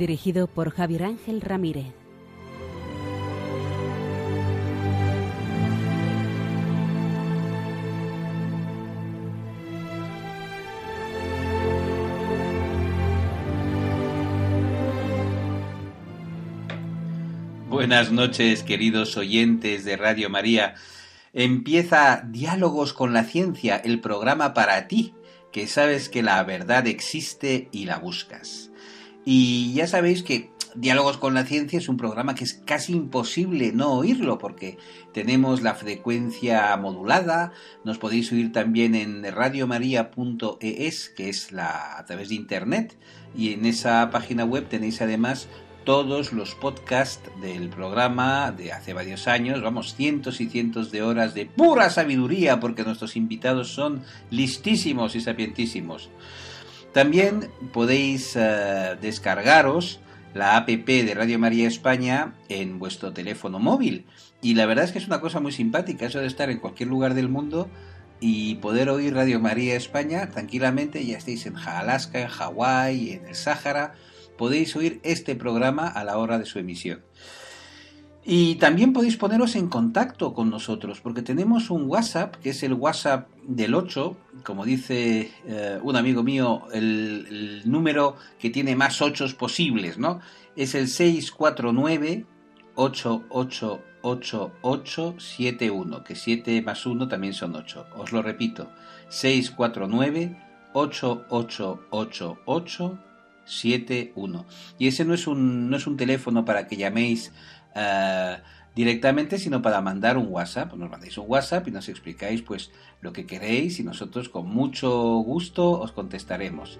Dirigido por Javier Ángel Ramírez. Buenas noches, queridos oyentes de Radio María. Empieza Diálogos con la Ciencia, el programa para ti, que sabes que la verdad existe y la buscas. Y ya sabéis que Diálogos con la Ciencia es un programa que es casi imposible no oírlo porque tenemos la frecuencia modulada, nos podéis oír también en radiomaria.es, que es la a través de internet, y en esa página web tenéis además todos los podcasts del programa de hace varios años, vamos, cientos y cientos de horas de pura sabiduría, porque nuestros invitados son listísimos y sapientísimos. También podéis eh, descargaros la app de Radio María España en vuestro teléfono móvil. Y la verdad es que es una cosa muy simpática, eso de estar en cualquier lugar del mundo y poder oír Radio María España tranquilamente, ya estéis en Alaska, en Hawái, en el Sáhara, podéis oír este programa a la hora de su emisión. Y también podéis poneros en contacto con nosotros, porque tenemos un WhatsApp, que es el WhatsApp del 8, como dice eh, un amigo mío, el, número que tiene más 8 posibles, ¿no? Es el 649 888871, que 7 más 1 también son 8. Os lo repito, 649 8888 71. Y ese no es un, no es un teléfono para que llaméis eh, directamente, sino para mandar un WhatsApp. Nos mandáis un WhatsApp y nos explicáis pues lo que queréis y nosotros con mucho gusto os contestaremos.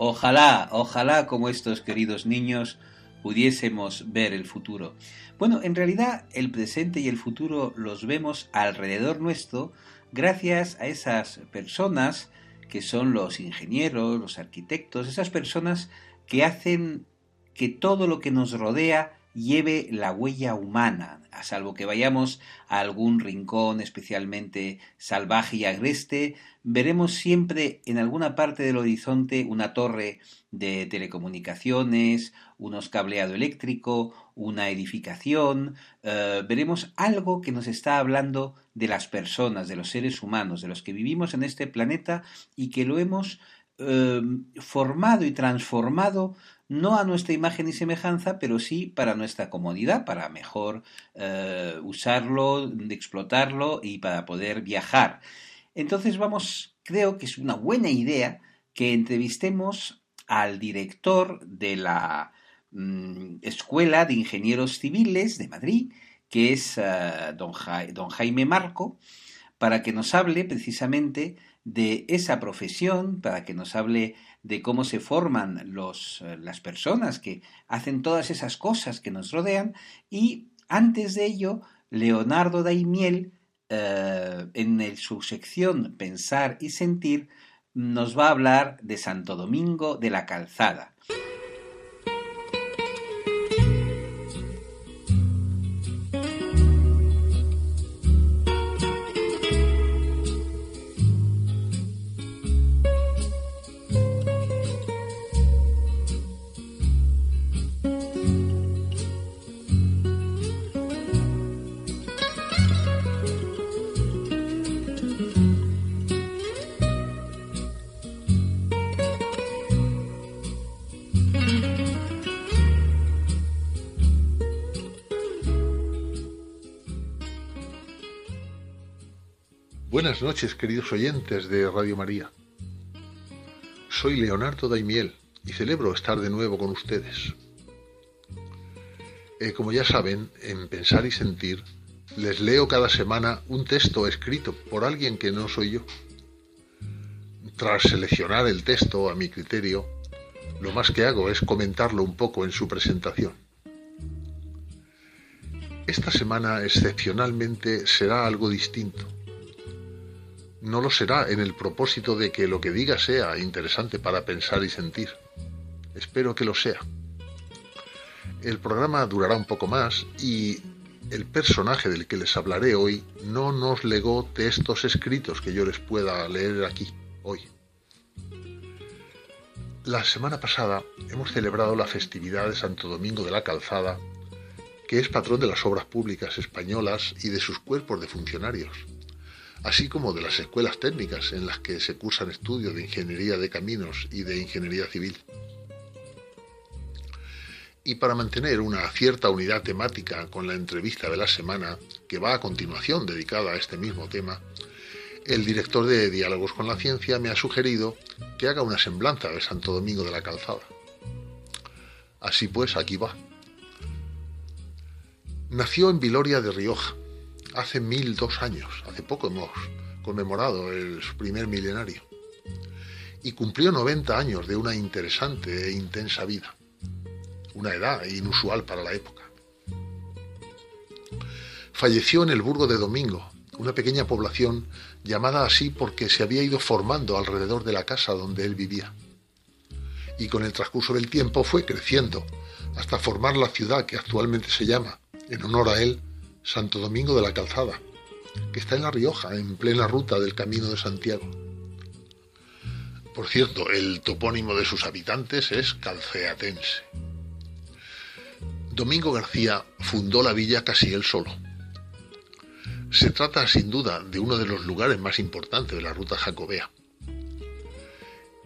Ojalá, ojalá como estos queridos niños pudiésemos ver el futuro. Bueno, en realidad el presente y el futuro los vemos alrededor nuestro gracias a esas personas que son los ingenieros, los arquitectos, esas personas que hacen que todo lo que nos rodea lleve la huella humana, a salvo que vayamos a algún rincón especialmente salvaje y agreste, veremos siempre en alguna parte del horizonte una torre de telecomunicaciones, unos cableado eléctrico, una edificación, eh, veremos algo que nos está hablando de las personas, de los seres humanos, de los que vivimos en este planeta y que lo hemos eh, formado y transformado no a nuestra imagen y semejanza, pero sí para nuestra comodidad, para mejor eh, usarlo, explotarlo y para poder viajar. Entonces vamos, creo que es una buena idea que entrevistemos al director de la mm, Escuela de Ingenieros Civiles de Madrid, que es eh, don, don Jaime Marco, para que nos hable precisamente de esa profesión, para que nos hable de cómo se forman los, eh, las personas que hacen todas esas cosas que nos rodean. Y antes de ello, Leonardo Daimiel, eh, en su sección Pensar y Sentir, nos va a hablar de Santo Domingo de la Calzada. Queridos oyentes de Radio María. Soy Leonardo Daimiel y celebro estar de nuevo con ustedes. Eh, como ya saben, en Pensar y Sentir les leo cada semana un texto escrito por alguien que no soy yo. Tras seleccionar el texto a mi criterio, lo más que hago es comentarlo un poco en su presentación. Esta semana excepcionalmente será algo distinto no lo será en el propósito de que lo que diga sea interesante para pensar y sentir. Espero que lo sea. El programa durará un poco más y el personaje del que les hablaré hoy no nos legó textos escritos que yo les pueda leer aquí, hoy. La semana pasada hemos celebrado la festividad de Santo Domingo de la Calzada, que es patrón de las obras públicas españolas y de sus cuerpos de funcionarios así como de las escuelas técnicas en las que se cursan estudios de ingeniería de caminos y de ingeniería civil. Y para mantener una cierta unidad temática con la entrevista de la semana, que va a continuación dedicada a este mismo tema, el director de Diálogos con la Ciencia me ha sugerido que haga una semblanza de Santo Domingo de la Calzada. Así pues, aquí va. Nació en Viloria de Rioja, hace mil dos años, hace poco hemos conmemorado el, primer milenario, y cumplió 90 años de una interesante e intensa vida, una edad inusual para la época. Falleció en el Burgo de Domingo, una pequeña población llamada así porque se había ido formando alrededor de la casa donde él vivía. Y con el transcurso del tiempo fue creciendo hasta formar la ciudad que actualmente se llama, en honor a él, Santo Domingo de la Calzada, que está en La Rioja, en plena ruta del Camino de Santiago. Por cierto, el topónimo de sus habitantes es calceatense. Domingo García fundó la villa casi él solo. Se trata sin duda de uno de los lugares más importantes de la ruta jacobea.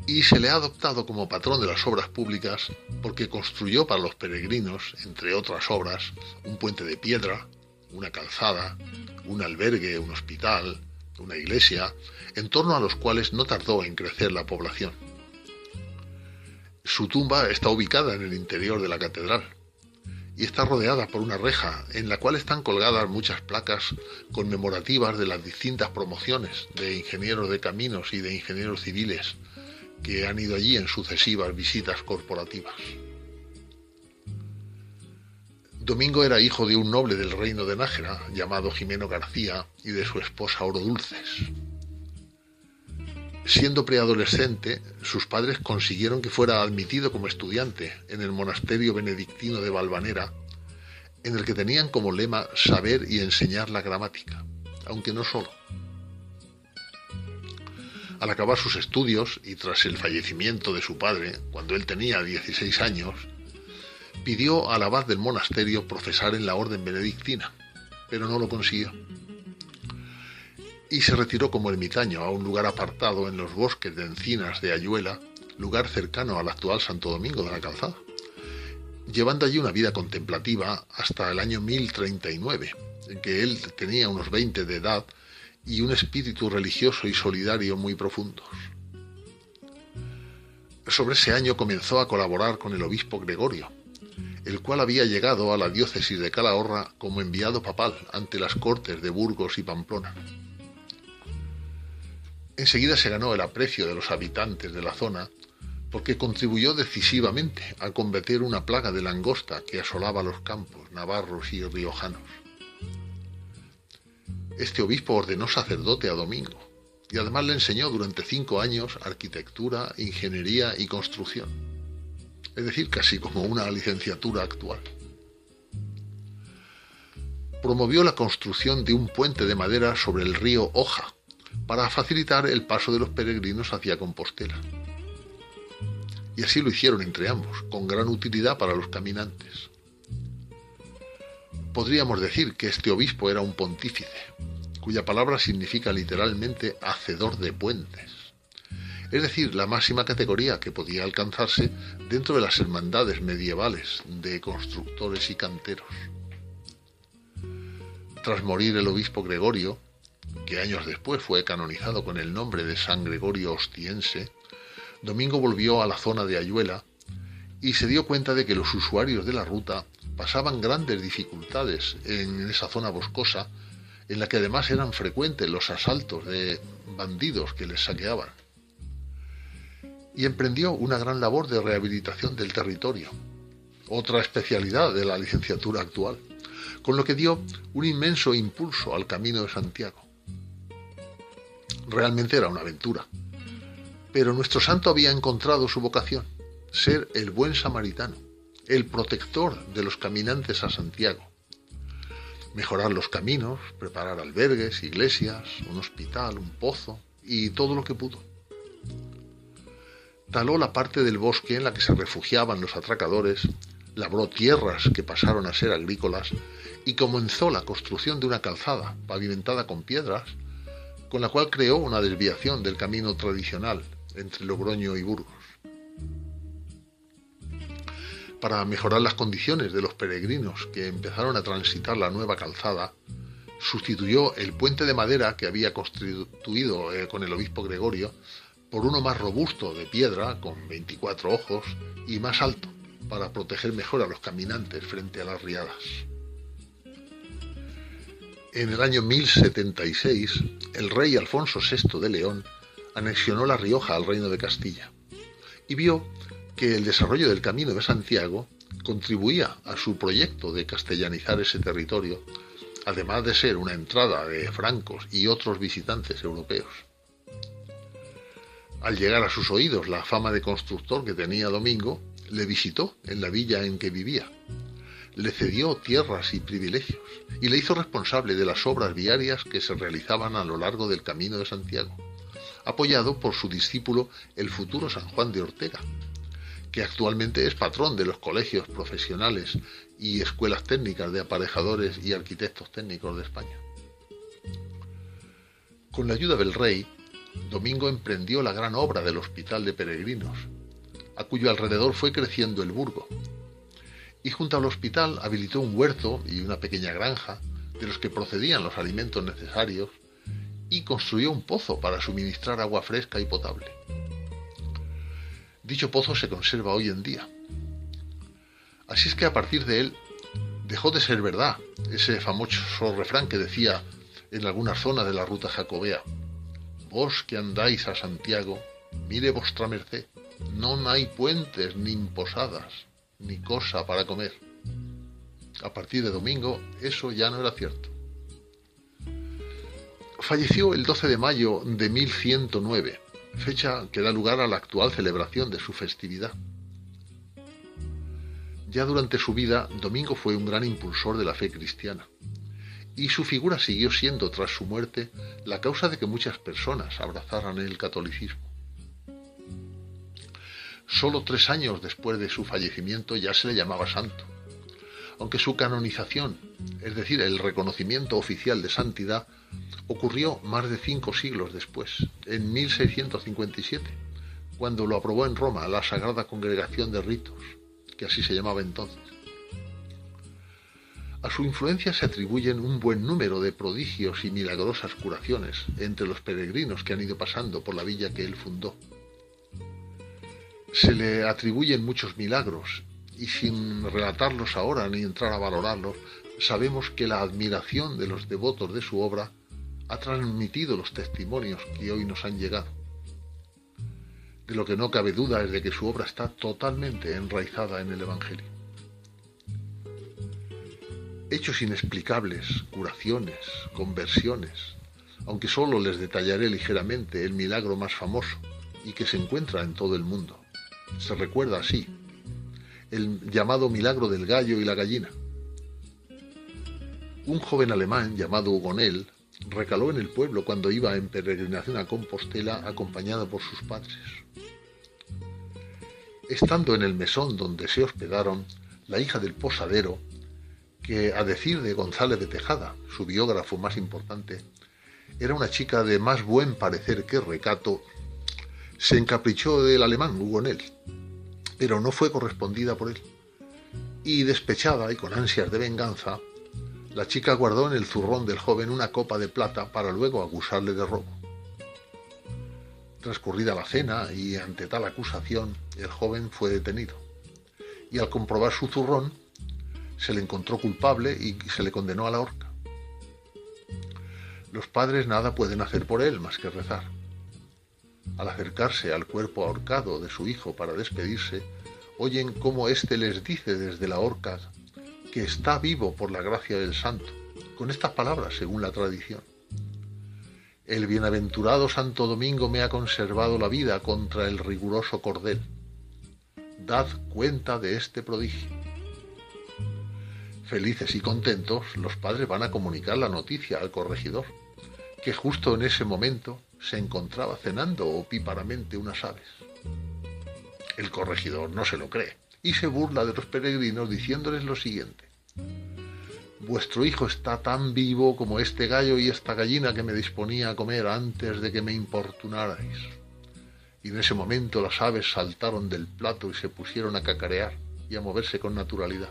Y se le ha adoptado como patrón de las obras públicas porque construyó para los peregrinos, entre otras obras, un puente de piedra, una calzada, un albergue, un hospital, una iglesia, en torno a los cuales no tardó en crecer la población. Su tumba está ubicada en el interior de la catedral y está rodeada por una reja en la cual están colgadas muchas placas conmemorativas de las distintas promociones de ingenieros de caminos y de ingenieros civiles que han ido allí en sucesivas visitas corporativas. Domingo era hijo de un noble del reino de Nájera, llamado Jimeno García, y de su esposa Oro Dulces. Siendo preadolescente, sus padres consiguieron que fuera admitido como estudiante en el monasterio benedictino de Valvanera, en el que tenían como lema saber y enseñar la gramática, aunque no solo. Al acabar sus estudios y tras el fallecimiento de su padre, cuando él tenía 16 años, pidió al abad del monasterio profesar en la orden benedictina, pero no lo consiguió. Y se retiró como ermitaño a un lugar apartado en los bosques de encinas de Ayuela, lugar cercano al actual Santo Domingo de la Calzada, llevando allí una vida contemplativa hasta el año 1039, en que él tenía unos 20 de edad y un espíritu religioso y solidario muy profundos. Sobre ese año comenzó a colaborar con el obispo Gregorio, el cual había llegado a la diócesis de Calahorra como enviado papal ante las cortes de Burgos y Pamplona. Enseguida se ganó el aprecio de los habitantes de la zona porque contribuyó decisivamente a combatir una plaga de langosta que asolaba los campos navarros y riojanos. Este obispo ordenó sacerdote a Domingo y además le enseñó durante cinco años arquitectura, ingeniería y construcción. Es decir, casi como una licenciatura actual. Promovió la construcción de un puente de madera sobre el río Oja para facilitar el paso de los peregrinos hacia Compostela. Y así lo hicieron entre ambos, con gran utilidad para los caminantes. Podríamos decir que este obispo era un pontífice, cuya palabra significa literalmente hacedor de puentes, es decir, la máxima categoría que podía alcanzarse dentro de las hermandades medievales de constructores y canteros. Tras morir el obispo Gregorio, que años después fue canonizado con el nombre de San Gregorio Ostiense, Domingo volvió a la zona de Ayuela y se dio cuenta de que los usuarios de la ruta pasaban grandes dificultades en esa zona boscosa, en la que además eran frecuentes los asaltos de bandidos que les saqueaban. Y emprendió una gran labor de rehabilitación del territorio, otra especialidad de la licenciatura actual, con lo que dio un inmenso impulso al camino de Santiago. Realmente era una aventura, pero nuestro santo había encontrado su vocación, ser el buen samaritano, el protector de los caminantes a Santiago. Mejorar los caminos, preparar albergues, iglesias, un hospital, un pozo y todo lo que pudo. Taló la parte del bosque en la que se refugiaban los atracadores, labró tierras que pasaron a ser agrícolas y comenzó la construcción de una calzada pavimentada con piedras, con la cual creó una desviación del camino tradicional entre Logroño y Burgos. Para mejorar las condiciones de los peregrinos que empezaron a transitar la nueva calzada, sustituyó el puente de madera que había constituido eh, con el obispo Gregorio por uno más robusto de piedra, con 24 ojos, y más alto, para proteger mejor a los caminantes frente a las riadas. En el año 1076, el rey Alfonso VI de León anexionó La Rioja al reino de Castilla y vio que el desarrollo del Camino de Santiago contribuía a su proyecto de castellanizar ese territorio, además de ser una entrada de francos y otros visitantes europeos. Al llegar a sus oídos la fama de constructor que tenía Domingo, le visitó en la villa en que vivía. Le cedió tierras y privilegios y le hizo responsable de las obras viarias que se realizaban a lo largo del Camino de Santiago apoyado por su discípulo el futuro San Juan de Ortega, que actualmente es patrón de los colegios profesionales y escuelas técnicas de aparejadores y arquitectos técnicos de España. Con la ayuda del rey, Domingo emprendió la gran obra del Hospital de Peregrinos, a cuyo alrededor fue creciendo el burgo, y junto al hospital habilitó un huerto y una pequeña granja de los que procedían los alimentos necesarios y construyó un pozo para suministrar agua fresca y potable. Dicho pozo se conserva hoy en día. Así es que a partir de él dejó de ser verdad ese famoso refrán que decía en algunas zonas de la ruta jacobea, Vos que andáis a Santiago, mire vuestra merced, no hay puentes ni posadas, ni cosa para comer. A partir de domingo eso ya no era cierto. Falleció el 12 de mayo de 1109, fecha que da lugar a la actual celebración de su festividad. Ya durante su vida, Domingo fue un gran impulsor de la fe cristiana, y su figura siguió siendo, tras su muerte, la causa de que muchas personas abrazaran el catolicismo. Solo tres años después de su fallecimiento ya se le llamaba santo, aunque su canonización, es decir, el reconocimiento oficial de santidad, ocurrió más de cinco siglos después, en 1657, cuando lo aprobó en Roma la Sagrada Congregación de Ritos, que así se llamaba entonces. A su influencia se atribuyen un buen número de prodigios y milagrosas curaciones entre los peregrinos que han ido pasando por la villa que él fundó. Se le atribuyen muchos milagros y sin relatarlos ahora ni entrar a valorarlos, sabemos que la admiración de los devotos de su obra ha transmitido los testimonios que hoy nos han llegado. De lo que no cabe duda es de que su obra está totalmente enraizada en el Evangelio. Hechos inexplicables, curaciones, conversiones, aunque solo les detallaré ligeramente el milagro más famoso y que se encuentra en todo el mundo. Se recuerda así, el llamado milagro del gallo y la gallina. Un joven alemán llamado Hugonel recaló en el pueblo cuando iba en peregrinación a Compostela acompañado por sus padres. Estando en el mesón donde se hospedaron, la hija del posadero, que a decir de González de Tejada, su biógrafo más importante, era una chica de más buen parecer que recato, se encaprichó del alemán Hugonel, pero no fue correspondida por él. Y despechada y con ansias de venganza, la chica guardó en el zurrón del joven una copa de plata para luego acusarle de robo. Transcurrida la cena y ante tal acusación, el joven fue detenido. Y al comprobar su zurrón, se le encontró culpable y se le condenó a la horca. Los padres nada pueden hacer por él más que rezar. Al acercarse al cuerpo ahorcado de su hijo para despedirse, oyen cómo éste les dice desde la horca que está vivo por la gracia del santo, con estas palabras según la tradición. El bienaventurado Santo Domingo me ha conservado la vida contra el riguroso cordel. Dad cuenta de este prodigio. Felices y contentos, los padres van a comunicar la noticia al corregidor, que justo en ese momento se encontraba cenando opíparamente unas aves. El corregidor no se lo cree y se burla de los peregrinos diciéndoles lo siguiente. Vuestro hijo está tan vivo como este gallo y esta gallina que me disponía a comer antes de que me importunarais. Y en ese momento las aves saltaron del plato y se pusieron a cacarear y a moverse con naturalidad.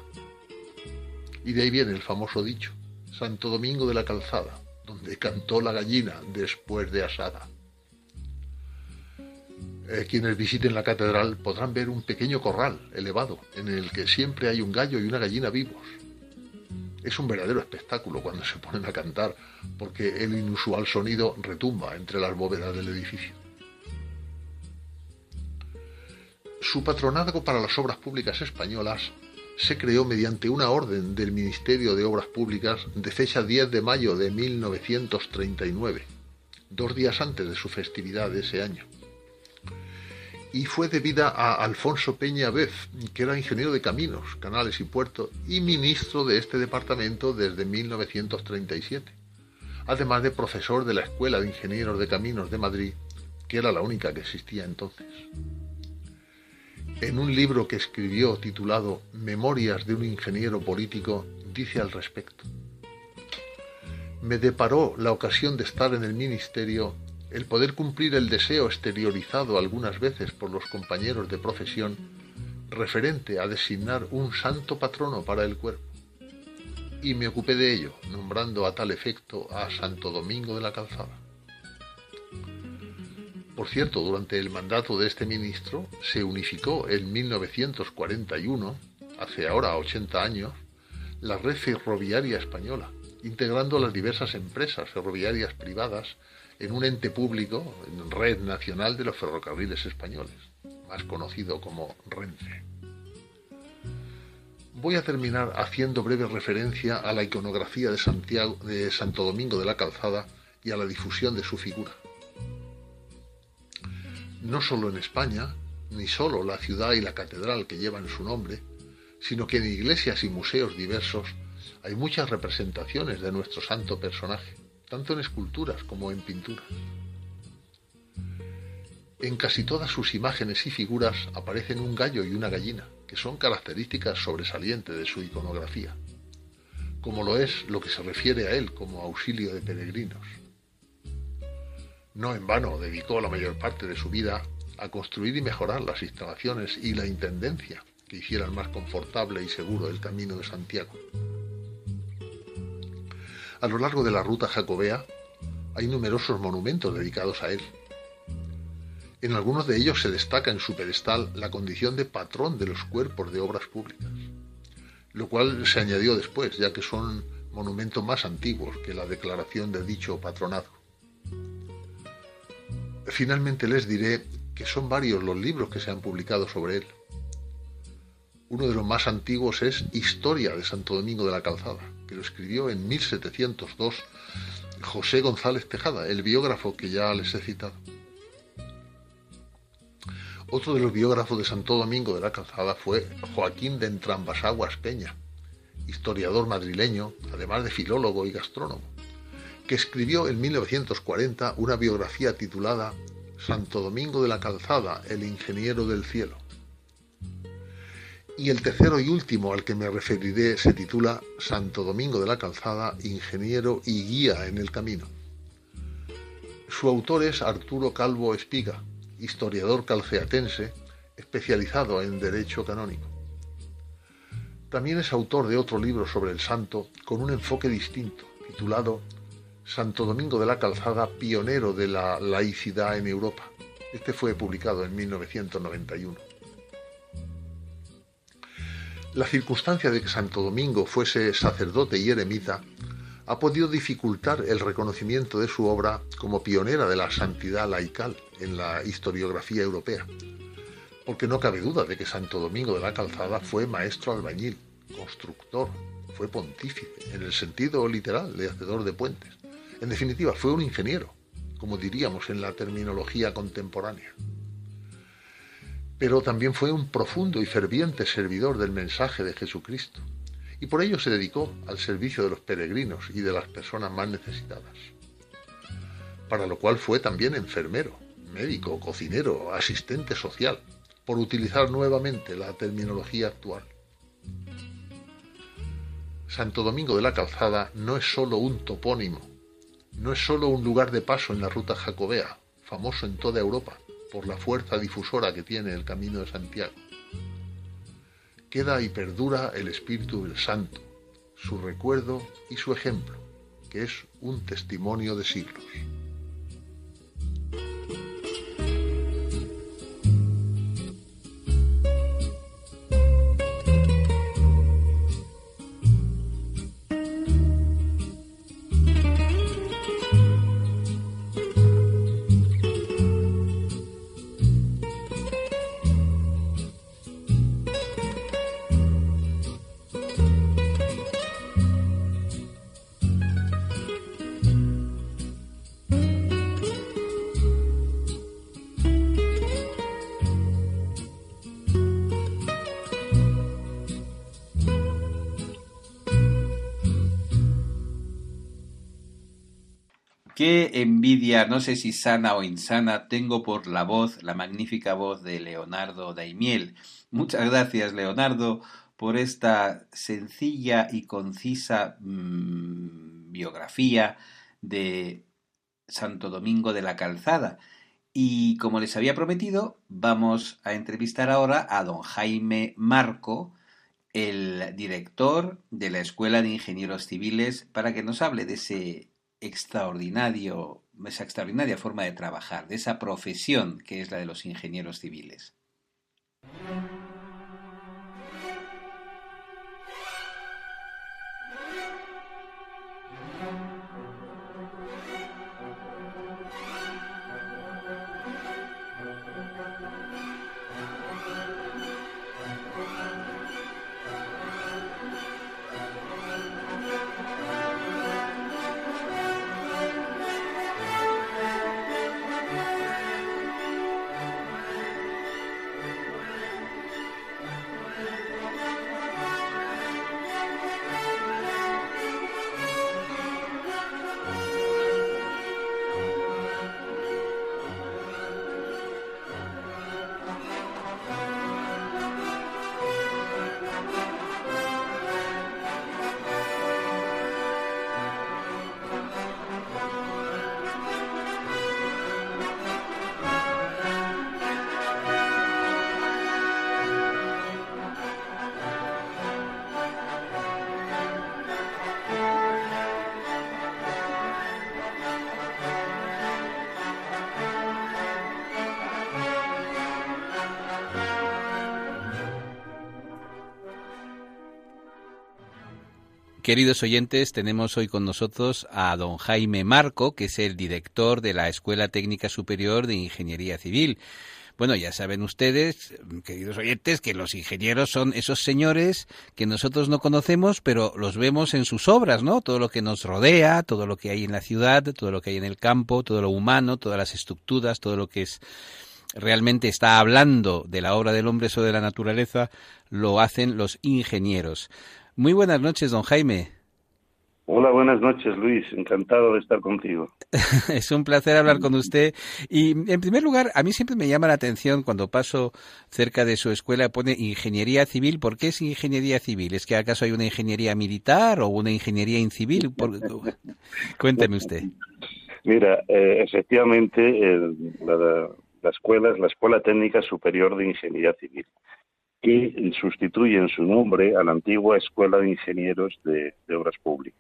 Y de ahí viene el famoso dicho, Santo Domingo de la Calzada, donde cantó la gallina después de asada. Eh, quienes visiten la catedral podrán ver un pequeño corral elevado en el que siempre hay un gallo y una gallina vivos. Es un verdadero espectáculo cuando se ponen a cantar porque el inusual sonido retumba entre las bóvedas del edificio. Su patronazgo para las obras públicas españolas se creó mediante una orden del Ministerio de Obras Públicas de fecha 10 de mayo de 1939, dos días antes de su festividad de ese año y fue debida a Alfonso Peña Bef, que era ingeniero de caminos, canales y puertos y ministro de este departamento desde 1937, además de profesor de la Escuela de Ingenieros de Caminos de Madrid, que era la única que existía entonces. En un libro que escribió titulado Memorias de un ingeniero político, dice al respecto. Me deparó la ocasión de estar en el ministerio el poder cumplir el deseo exteriorizado algunas veces por los compañeros de profesión referente a designar un santo patrono para el cuerpo. Y me ocupé de ello, nombrando a tal efecto a Santo Domingo de la Calzada. Por cierto, durante el mandato de este ministro se unificó en 1941, hace ahora 80 años, la red ferroviaria española, integrando las diversas empresas ferroviarias privadas en un ente público, en Red Nacional de los Ferrocarriles Españoles, más conocido como RENFE. Voy a terminar haciendo breve referencia a la iconografía de, Santiago, de Santo Domingo de la Calzada y a la difusión de su figura. No solo en España, ni solo la ciudad y la catedral que llevan su nombre, sino que en iglesias y museos diversos hay muchas representaciones de nuestro santo personaje tanto en esculturas como en pinturas. En casi todas sus imágenes y figuras aparecen un gallo y una gallina, que son características sobresalientes de su iconografía, como lo es lo que se refiere a él como auxilio de peregrinos. No en vano dedicó la mayor parte de su vida a construir y mejorar las instalaciones y la intendencia que hicieran más confortable y seguro el camino de Santiago. A lo largo de la ruta jacobea hay numerosos monumentos dedicados a él. En algunos de ellos se destaca en su pedestal la condición de patrón de los cuerpos de obras públicas, lo cual se añadió después, ya que son monumentos más antiguos que la declaración de dicho patronazgo. Finalmente les diré que son varios los libros que se han publicado sobre él. Uno de los más antiguos es Historia de Santo Domingo de la Calzada, que lo escribió en 1702 José González Tejada, el biógrafo que ya les he citado. Otro de los biógrafos de Santo Domingo de la Calzada fue Joaquín de Entrambasaguas Peña, historiador madrileño, además de filólogo y gastrónomo, que escribió en 1940 una biografía titulada Santo Domingo de la Calzada, el ingeniero del cielo. Y el tercero y último al que me referiré se titula Santo Domingo de la Calzada, ingeniero y guía en el camino. Su autor es Arturo Calvo Espiga, historiador calceatense especializado en derecho canónico. También es autor de otro libro sobre el santo con un enfoque distinto, titulado Santo Domingo de la Calzada, pionero de la laicidad en Europa. Este fue publicado en 1991. La circunstancia de que Santo Domingo fuese sacerdote y eremita ha podido dificultar el reconocimiento de su obra como pionera de la santidad laical en la historiografía europea, porque no cabe duda de que Santo Domingo de la Calzada fue maestro albañil, constructor, fue pontífice, en el sentido literal de hacedor de puentes. En definitiva, fue un ingeniero, como diríamos en la terminología contemporánea. Pero también fue un profundo y ferviente servidor del mensaje de Jesucristo, y por ello se dedicó al servicio de los peregrinos y de las personas más necesitadas. Para lo cual fue también enfermero, médico, cocinero, asistente social, por utilizar nuevamente la terminología actual. Santo Domingo de la Calzada no es sólo un topónimo, no es sólo un lugar de paso en la ruta jacobea, famoso en toda Europa por la fuerza difusora que tiene el Camino de Santiago queda y perdura el Espíritu del Santo, su recuerdo y su ejemplo, que es un testimonio de siglos. No sé si sana o insana, tengo por la voz, la magnífica voz de Leonardo Daimiel. Muchas gracias, Leonardo, por esta sencilla y concisa mm, biografía de Santo Domingo de la Calzada. Y como les había prometido, vamos a entrevistar ahora a don Jaime Marco, el director de la Escuela de Ingenieros Civiles, para que nos hable de ese extraordinario, esa extraordinaria forma de trabajar, de esa profesión que es la de los ingenieros civiles. Queridos oyentes, tenemos hoy con nosotros a don Jaime Marco, que es el director de la Escuela Técnica Superior de Ingeniería Civil. Bueno, ya saben ustedes, queridos oyentes, que los ingenieros son esos señores que nosotros no conocemos, pero los vemos en sus obras, ¿no? Todo lo que nos rodea, todo lo que hay en la ciudad, todo lo que hay en el campo, todo lo humano, todas las estructuras, todo lo que es realmente está hablando de la obra del hombre o de la naturaleza, lo hacen los ingenieros. Muy buenas noches, don Jaime. Hola, buenas noches, Luis. Encantado de estar contigo. es un placer hablar con usted. Y, en primer lugar, a mí siempre me llama la atención cuando paso cerca de su escuela, pone ingeniería civil. ¿Por qué es ingeniería civil? ¿Es que acaso hay una ingeniería militar o una ingeniería incivil? Cuénteme usted. Mira, eh, efectivamente, la, la escuela es la Escuela Técnica Superior de Ingeniería Civil que sustituye en su nombre a la antigua Escuela de Ingenieros de, Obras Públicas.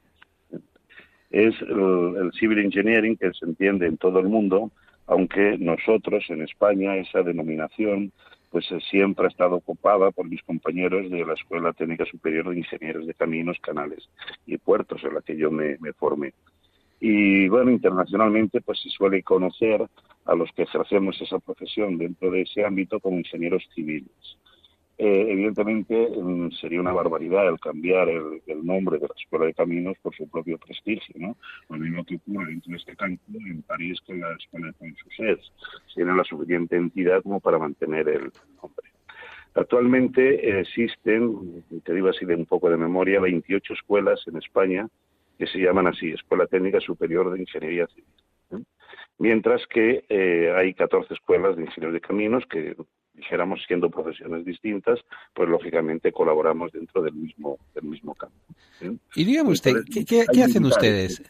Es el, Civil Engineering que se entiende en todo el mundo, aunque nosotros en España esa denominación pues eh, siempre ha estado ocupada por mis compañeros de la Escuela Técnica Superior de Ingenieros de Caminos, Canales y Puertos, en la que yo me, me formé. Y bueno, internacionalmente pues se suele conocer a los que ejercemos esa profesión dentro de ese ámbito como ingenieros civiles. Eh, evidentemente mm, sería una barbaridad el cambiar el, nombre de la Escuela de Caminos por su propio prestigio, ¿no? Lo mismo que ocurre dentro de este campo en París con la Escuela de Consucés. Tiene la suficiente entidad como para mantener el nombre. Actualmente existen, te digo así de un poco de memoria, 28 escuelas en España que se llaman así, Escuela Técnica Superior de Ingeniería Civil. ¿eh? Mientras que eh, hay 14 escuelas de ingenieros de caminos que dijéramos, siendo profesiones distintas, pues lógicamente colaboramos dentro del mismo, del mismo campo. Y dígame usted, ¿qué, hacen ustedes?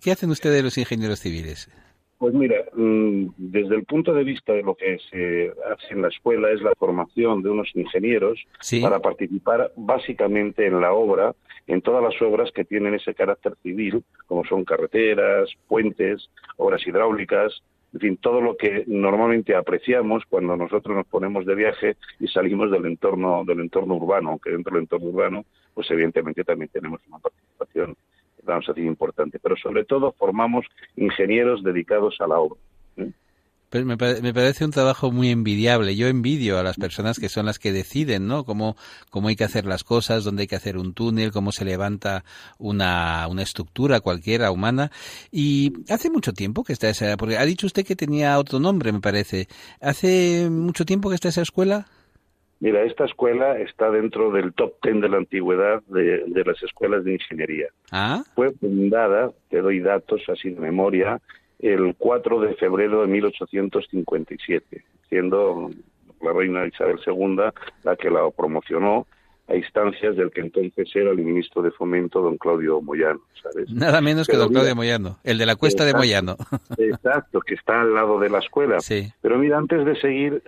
¿Qué hacen ustedes los ingenieros civiles? Pues mira, mm, desde el punto de vista de lo que se hace en la escuela es la formación de unos ingenieros para participar básicamente en la obra, en todas las obras que tienen ese carácter civil, como son carreteras, puentes, obras hidráulicas, en fin, todo lo que normalmente apreciamos cuando nosotros nos ponemos de viaje y salimos del entorno del entorno urbano, aunque dentro del entorno urbano, pues evidentemente también tenemos una participación, vamos a decir, importante, pero sobre todo formamos ingenieros dedicados a la obra. ¿eh? Pues me, parece un trabajo muy envidiable. Yo envidio a las personas que son las que deciden, ¿no? Cómo, cómo hay que hacer las cosas, dónde hay que hacer un túnel, cómo se levanta una, una estructura cualquiera humana. Y hace mucho tiempo que está esa, porque ha dicho usted que tenía otro nombre, me parece. ¿Hace mucho tiempo que está esa escuela? Mira, esta escuela está dentro del top ten de la antigüedad de, de las escuelas de ingeniería. ¿Ah? Fue fundada, te doy datos así de memoria, el 4 de febrero de 1857, siendo la reina Isabel II la que la promocionó a instancias del que entonces era el ministro de Fomento, don Claudio Moyano, ¿sabes? Nada menos que don Claudio Moyano, el de la cuesta de Moyano. Exacto, que está al lado de la escuela. Sí. Pero mira, antes de seguir,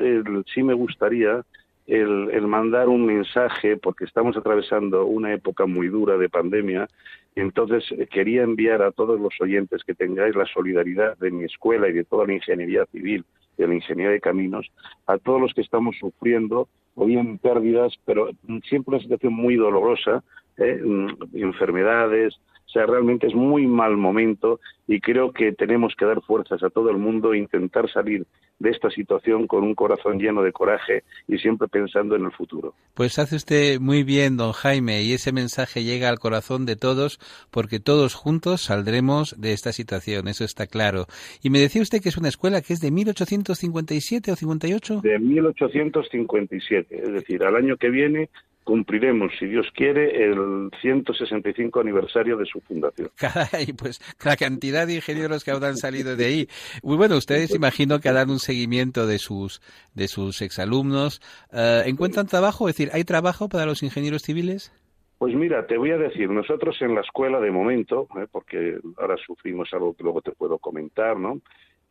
sí me gustaría el, mandar un mensaje, porque estamos atravesando una época muy dura de pandemia, entonces eh, quería enviar a todos los oyentes que tengáis la solidaridad de mi escuela y de toda la ingeniería civil, de la ingeniería de caminos, a todos los que estamos sufriendo, o bien pérdidas, pero siempre una situación muy dolorosa, ¿eh? mm, enfermedades, o sea, realmente es muy mal momento y creo que tenemos que dar fuerzas a todo el mundo e intentar salir de esta situación con un corazón lleno de coraje y siempre pensando en el futuro. Pues hace usted muy bien, don Jaime, y ese mensaje llega al corazón de todos porque todos juntos saldremos de esta situación, eso está claro. Y me decía usted que es una escuela que es de 1857 o 58? De 1857, es decir, al año que viene cumpliremos, si Dios quiere, el 165 aniversario de su fundación. Caray, pues la cantidad de ingenieros que habrán salido de ahí. Muy bueno, ustedes imagino que harán un seguimiento de sus de sus exalumnos. Eh, ¿Encuentran trabajo? Es decir, ¿hay trabajo para los ingenieros civiles? Pues mira, te voy a decir, nosotros en la escuela de momento, eh, porque ahora sufrimos algo que luego te puedo comentar, ¿no?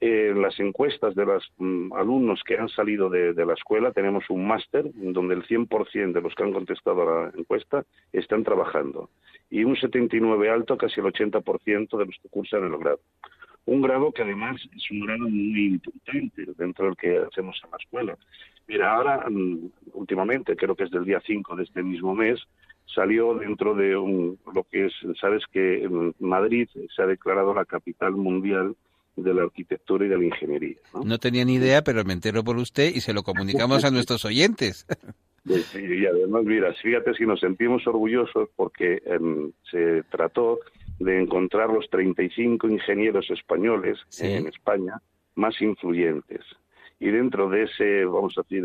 En las encuestas de los mm, alumnos que han salido de, la escuela tenemos un máster donde el 100% de los que han contestado a la encuesta están trabajando y un 79 alto, casi el 80% de los que cursan el grado. Un grado que además es un grado muy importante dentro del que hacemos en la escuela. Mira, ahora, mm, últimamente, creo que es del día 5 de este mismo mes, salió dentro de un, lo que es, sabes que Madrid se ha declarado la capital mundial de la arquitectura y de la ingeniería. No, no tenía ni idea, pero me entero por usted y se lo comunicamos a nuestros oyentes. Y además, mira, fíjate si nos sentimos orgullosos porque em, se trató de encontrar los 35 ingenieros españoles en España más influyentes. Y dentro de ese, vamos a decir,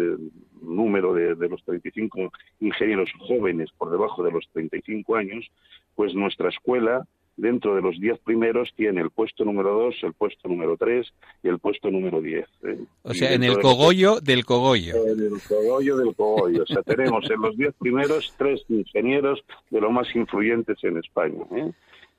número de, de los 35 ingenieros jóvenes por debajo de los 35 años, pues nuestra escuela dentro de los 10 primeros tiene el puesto número 2, el puesto número 3 y el puesto número 10. ¿eh? O sea, en el cogollo del cogollo. En el cogollo del cogollo. O sea, tenemos en los 10 primeros tres ingenieros de los más influyentes en España. ¿eh?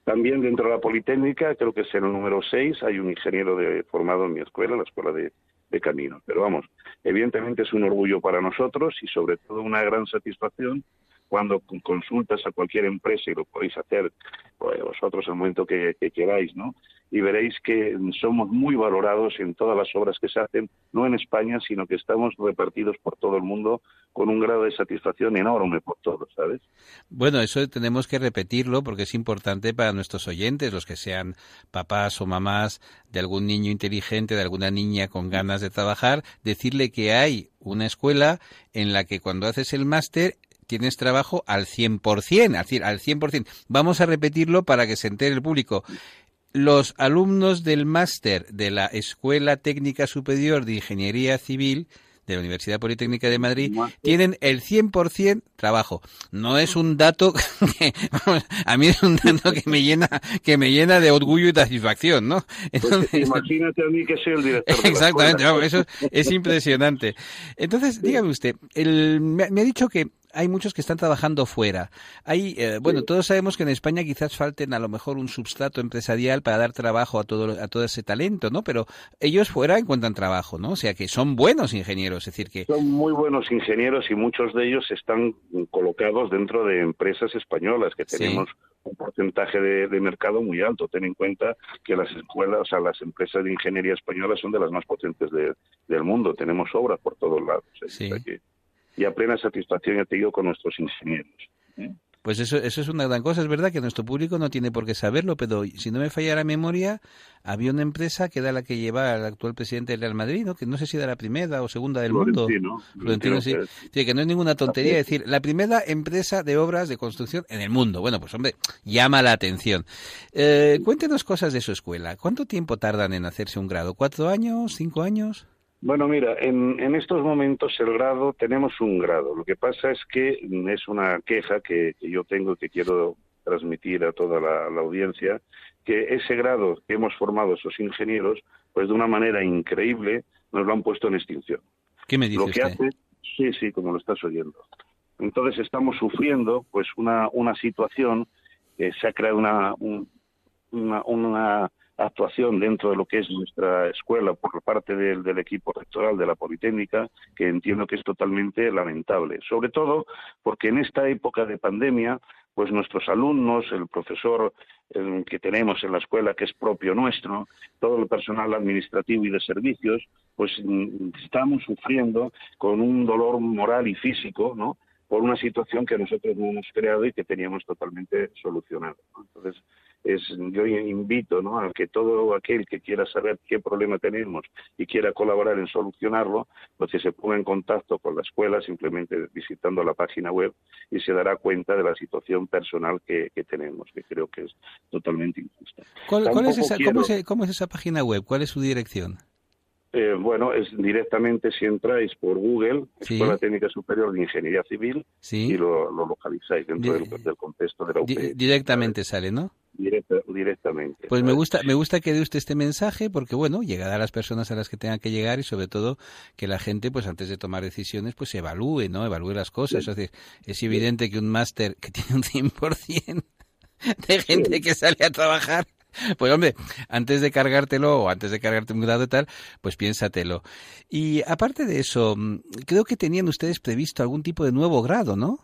También dentro de la Politécnica, creo que es en el número 6, hay un ingeniero de, formado en mi escuela, la Escuela de, de Camino. Pero vamos, evidentemente es un orgullo para nosotros y sobre todo una gran satisfacción cuando consultas a cualquier empresa y lo podéis hacer pues, vosotros en el momento que, que, queráis, ¿no? Y veréis que somos muy valorados en todas las obras que se hacen, no en España, sino que estamos repartidos por todo el mundo con un grado de satisfacción enorme por todos, ¿sabes? Bueno, eso tenemos que repetirlo porque es importante para nuestros oyentes, los que sean papás o mamás de algún niño inteligente, de alguna niña con ganas de trabajar, decirle que hay una escuela en la que cuando haces el máster tienes trabajo al 100%, al 100%, al 100%. Vamos a repetirlo para que se entere el público. Los alumnos del máster de la Escuela Técnica Superior de Ingeniería Civil de la Universidad Politécnica de Madrid tienen el 100% trabajo. No es un dato que vamos, a mí es un dato que me llena que me llena de orgullo y satisfacción, ¿no? Entonces, pues imagínate a mí que soy el director. De exactamente, la vamos, eso es impresionante. Entonces, dígame usted, el, me, me ha dicho que hay muchos que están trabajando fuera. Hay, eh, bueno, todos sabemos que en España quizás falten a lo mejor un substrato empresarial para dar trabajo a todo, a todo ese talento, ¿no? Pero ellos fuera encuentran trabajo, ¿no? O sea que son buenos ingenieros, es decir que... Son muy buenos ingenieros y muchos de ellos están colocados dentro de empresas españolas que tenemos... Sí un porcentaje de, de, mercado muy alto. Ten en cuenta que las escuelas, o sea, las empresas de ingeniería españolas son de las más potentes de, del mundo. Tenemos obras por todos lados. ¿eh? Sí. O sea que, y a plena satisfacción, ya te digo, con nuestros ingenieros. ¿eh? Pues eso, eso es una gran cosa. Es verdad que nuestro público no tiene por qué saberlo, pero si no me falla la memoria, había una empresa que era la que lleva al actual presidente del Real Madrid, ¿no? que no sé si era la primera o segunda del Florentino, mundo. Florentino, sí. sí. Que no es ninguna tontería. Es decir, la primera empresa de obras de construcción en el mundo. Bueno, pues hombre, llama la atención. Eh, cuéntenos cosas de su escuela. ¿Cuánto tiempo tardan en hacerse un grado? ¿Cuatro años? ¿Cinco años? Bueno, mira, en, en, estos momentos el grado, tenemos un grado. Lo que pasa es que es una queja que, que yo tengo y que quiero transmitir a toda la, la, audiencia, que ese grado que hemos formado esos ingenieros, pues de una manera increíble nos lo han puesto en extinción. ¿Qué me dice lo que usted? hace, sí, sí, como lo estás oyendo. Entonces estamos sufriendo pues una, una situación, que se ha creado una, un, una, una actuación dentro de lo que es nuestra escuela por parte del, del, equipo rectoral de la Politécnica, que entiendo que es totalmente lamentable. Sobre todo porque en esta época de pandemia, pues nuestros alumnos, el profesor el que tenemos en la escuela, que es propio nuestro, todo el personal administrativo y de servicios, pues estamos sufriendo con un dolor moral y físico, ¿no? por una situación que nosotros no hemos creado y que teníamos totalmente solucionado. ¿no? Entonces, es, yo invito ¿no? a que todo aquel que quiera saber qué problema tenemos y quiera colaborar en solucionarlo, pues que se ponga en contacto con la escuela simplemente visitando la página web y se dará cuenta de la situación personal que, que tenemos, que creo que es totalmente injusta. ¿Cuál, cuál es esa, quiero... ¿cómo, es, ¿Cómo es esa página web? ¿Cuál es su dirección? Eh, bueno, es directamente si entráis por Google, Sí. Escuela Técnica Superior de Ingeniería Civil, Sí. y lo, lo localizáis dentro Di- del, del contexto de la Di- UPE. directamente sale, ¿no? Directa- directamente. Pues me gusta, me gusta que dé usted este mensaje porque bueno, llegará a las personas a las que tenga que llegar y sobre todo que la gente, pues antes de tomar decisiones, pues evalúe, ¿no? Evalúe las cosas. Es evidente que un máster que tiene un 100% de gente que sale a trabajar, pues hombre, antes de cargártelo o antes de cargarte un grado y tal, pues piénsatelo. Y aparte de eso, mm, creo que tenían ustedes previsto algún tipo de nuevo grado, ¿no?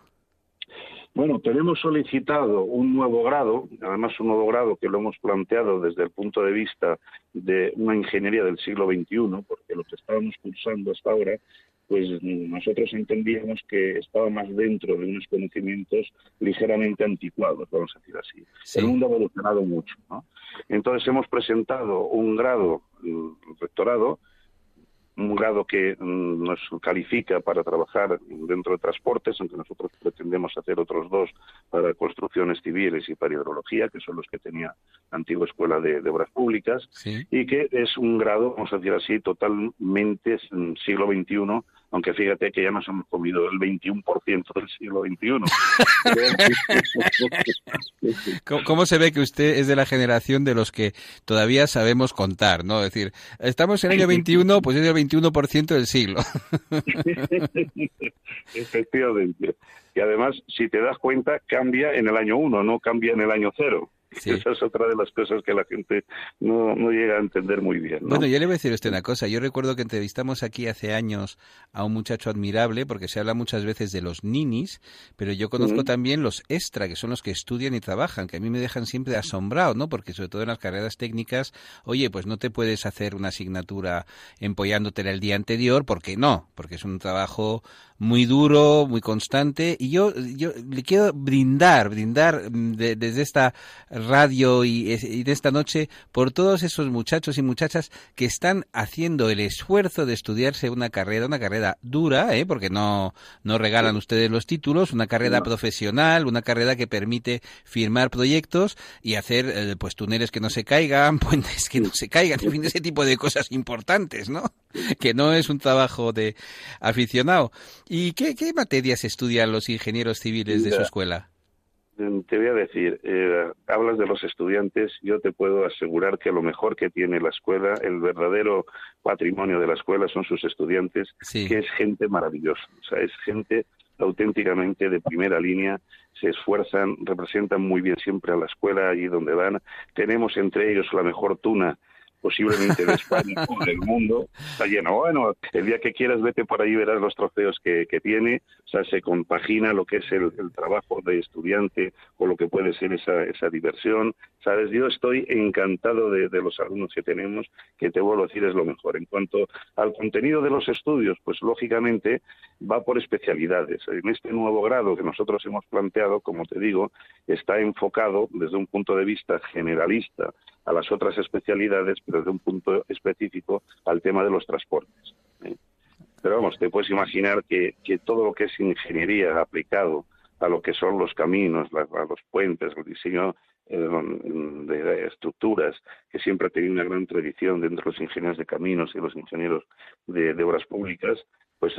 Bueno, tenemos solicitado un nuevo grado, además un nuevo grado que lo hemos planteado desde el punto de vista de una ingeniería del siglo XXI, porque lo que estábamos cursando hasta ahora pues nosotros entendíamos que estaba más dentro de unos conocimientos ligeramente anticuados, vamos a decir así. El mundo ha evolucionado mucho. ¿no? Entonces hemos presentado un grado, el rectorado, un grado que mm, nos califica para trabajar dentro de transportes, aunque nosotros pretendemos hacer otros dos para construcciones civiles y para hidrología, que son los que tenía la antigua Escuela de, Obras Públicas, y que es un grado, vamos a decir así, totalmente siglo XXI, aunque fíjate que ya nos hemos comido el 21% del siglo XXI. ¿Cómo se ve que usted es de la generación de los que todavía sabemos contar, no? Es decir, estamos en el año 21, pues es el 21% del siglo. Efectivamente. Y además, si te das cuenta, cambia en el año 1, no cambia en el año 0. Esa es otra de las cosas que la gente no, no llega a entender muy bien. Bueno, yo le voy a decir a usted una cosa. Yo recuerdo que entrevistamos aquí hace años a un muchacho admirable, porque se habla muchas veces de los ninis, pero yo conozco también los extra, que son los que estudian y trabajan, que a mí me dejan siempre asombrado, ¿no? Porque sobre todo en las carreras técnicas, oye, pues no te puedes hacer una asignatura empollándote el día anterior, porque no, porque es un trabajo muy duro, muy constante, y yo, yo le quiero brindar, brindar mm, desde esta radio y, y, de esta noche por todos esos muchachos y muchachas que están haciendo el esfuerzo de estudiarse una carrera, una carrera dura, ¿eh? porque no, no regalan ustedes los títulos, una carrera profesional, una carrera que permite firmar proyectos y hacer eh, pues túneles que no se caigan, puentes que no se caigan, en fin, ese tipo de cosas importantes, ¿no? Que no es un trabajo de aficionado. ¿Y qué, qué materias estudian los ingenieros civiles de su escuela? Mm, te voy a decir, eh, hablas de los estudiantes, yo te puedo asegurar que lo mejor que tiene la escuela, el verdadero patrimonio de la escuela son sus estudiantes, que es gente maravillosa, o sea, es gente auténticamente de primera línea, se esfuerzan, representan muy bien siempre a la escuela allí donde van, tenemos entre ellos la mejor tuna posiblemente de España o del mundo, está lleno. Bueno, el día que quieras vete por ahí verás los trofeos que, tiene, o sea, se compagina lo que es el, trabajo de estudiante o lo que puede ser esa, esa diversión. Sabes, yo estoy encantado de, los alumnos que tenemos, que te vuelvo a decir es lo mejor. En cuanto al contenido de los estudios, pues lógicamente va por especialidades. En este nuevo grado que nosotros hemos planteado, como te digo, está enfocado desde un punto de vista generalista a las otras especialidades, pero desde un punto específico al tema de los transportes. ¿eh? Pero vamos, te puedes imaginar que, todo lo que es ingeniería aplicado a lo que son los caminos, a los puentes, el diseño eh, de estructuras, que siempre ha tenido una gran tradición dentro de los ingenieros de caminos y los ingenieros de obras públicas, pues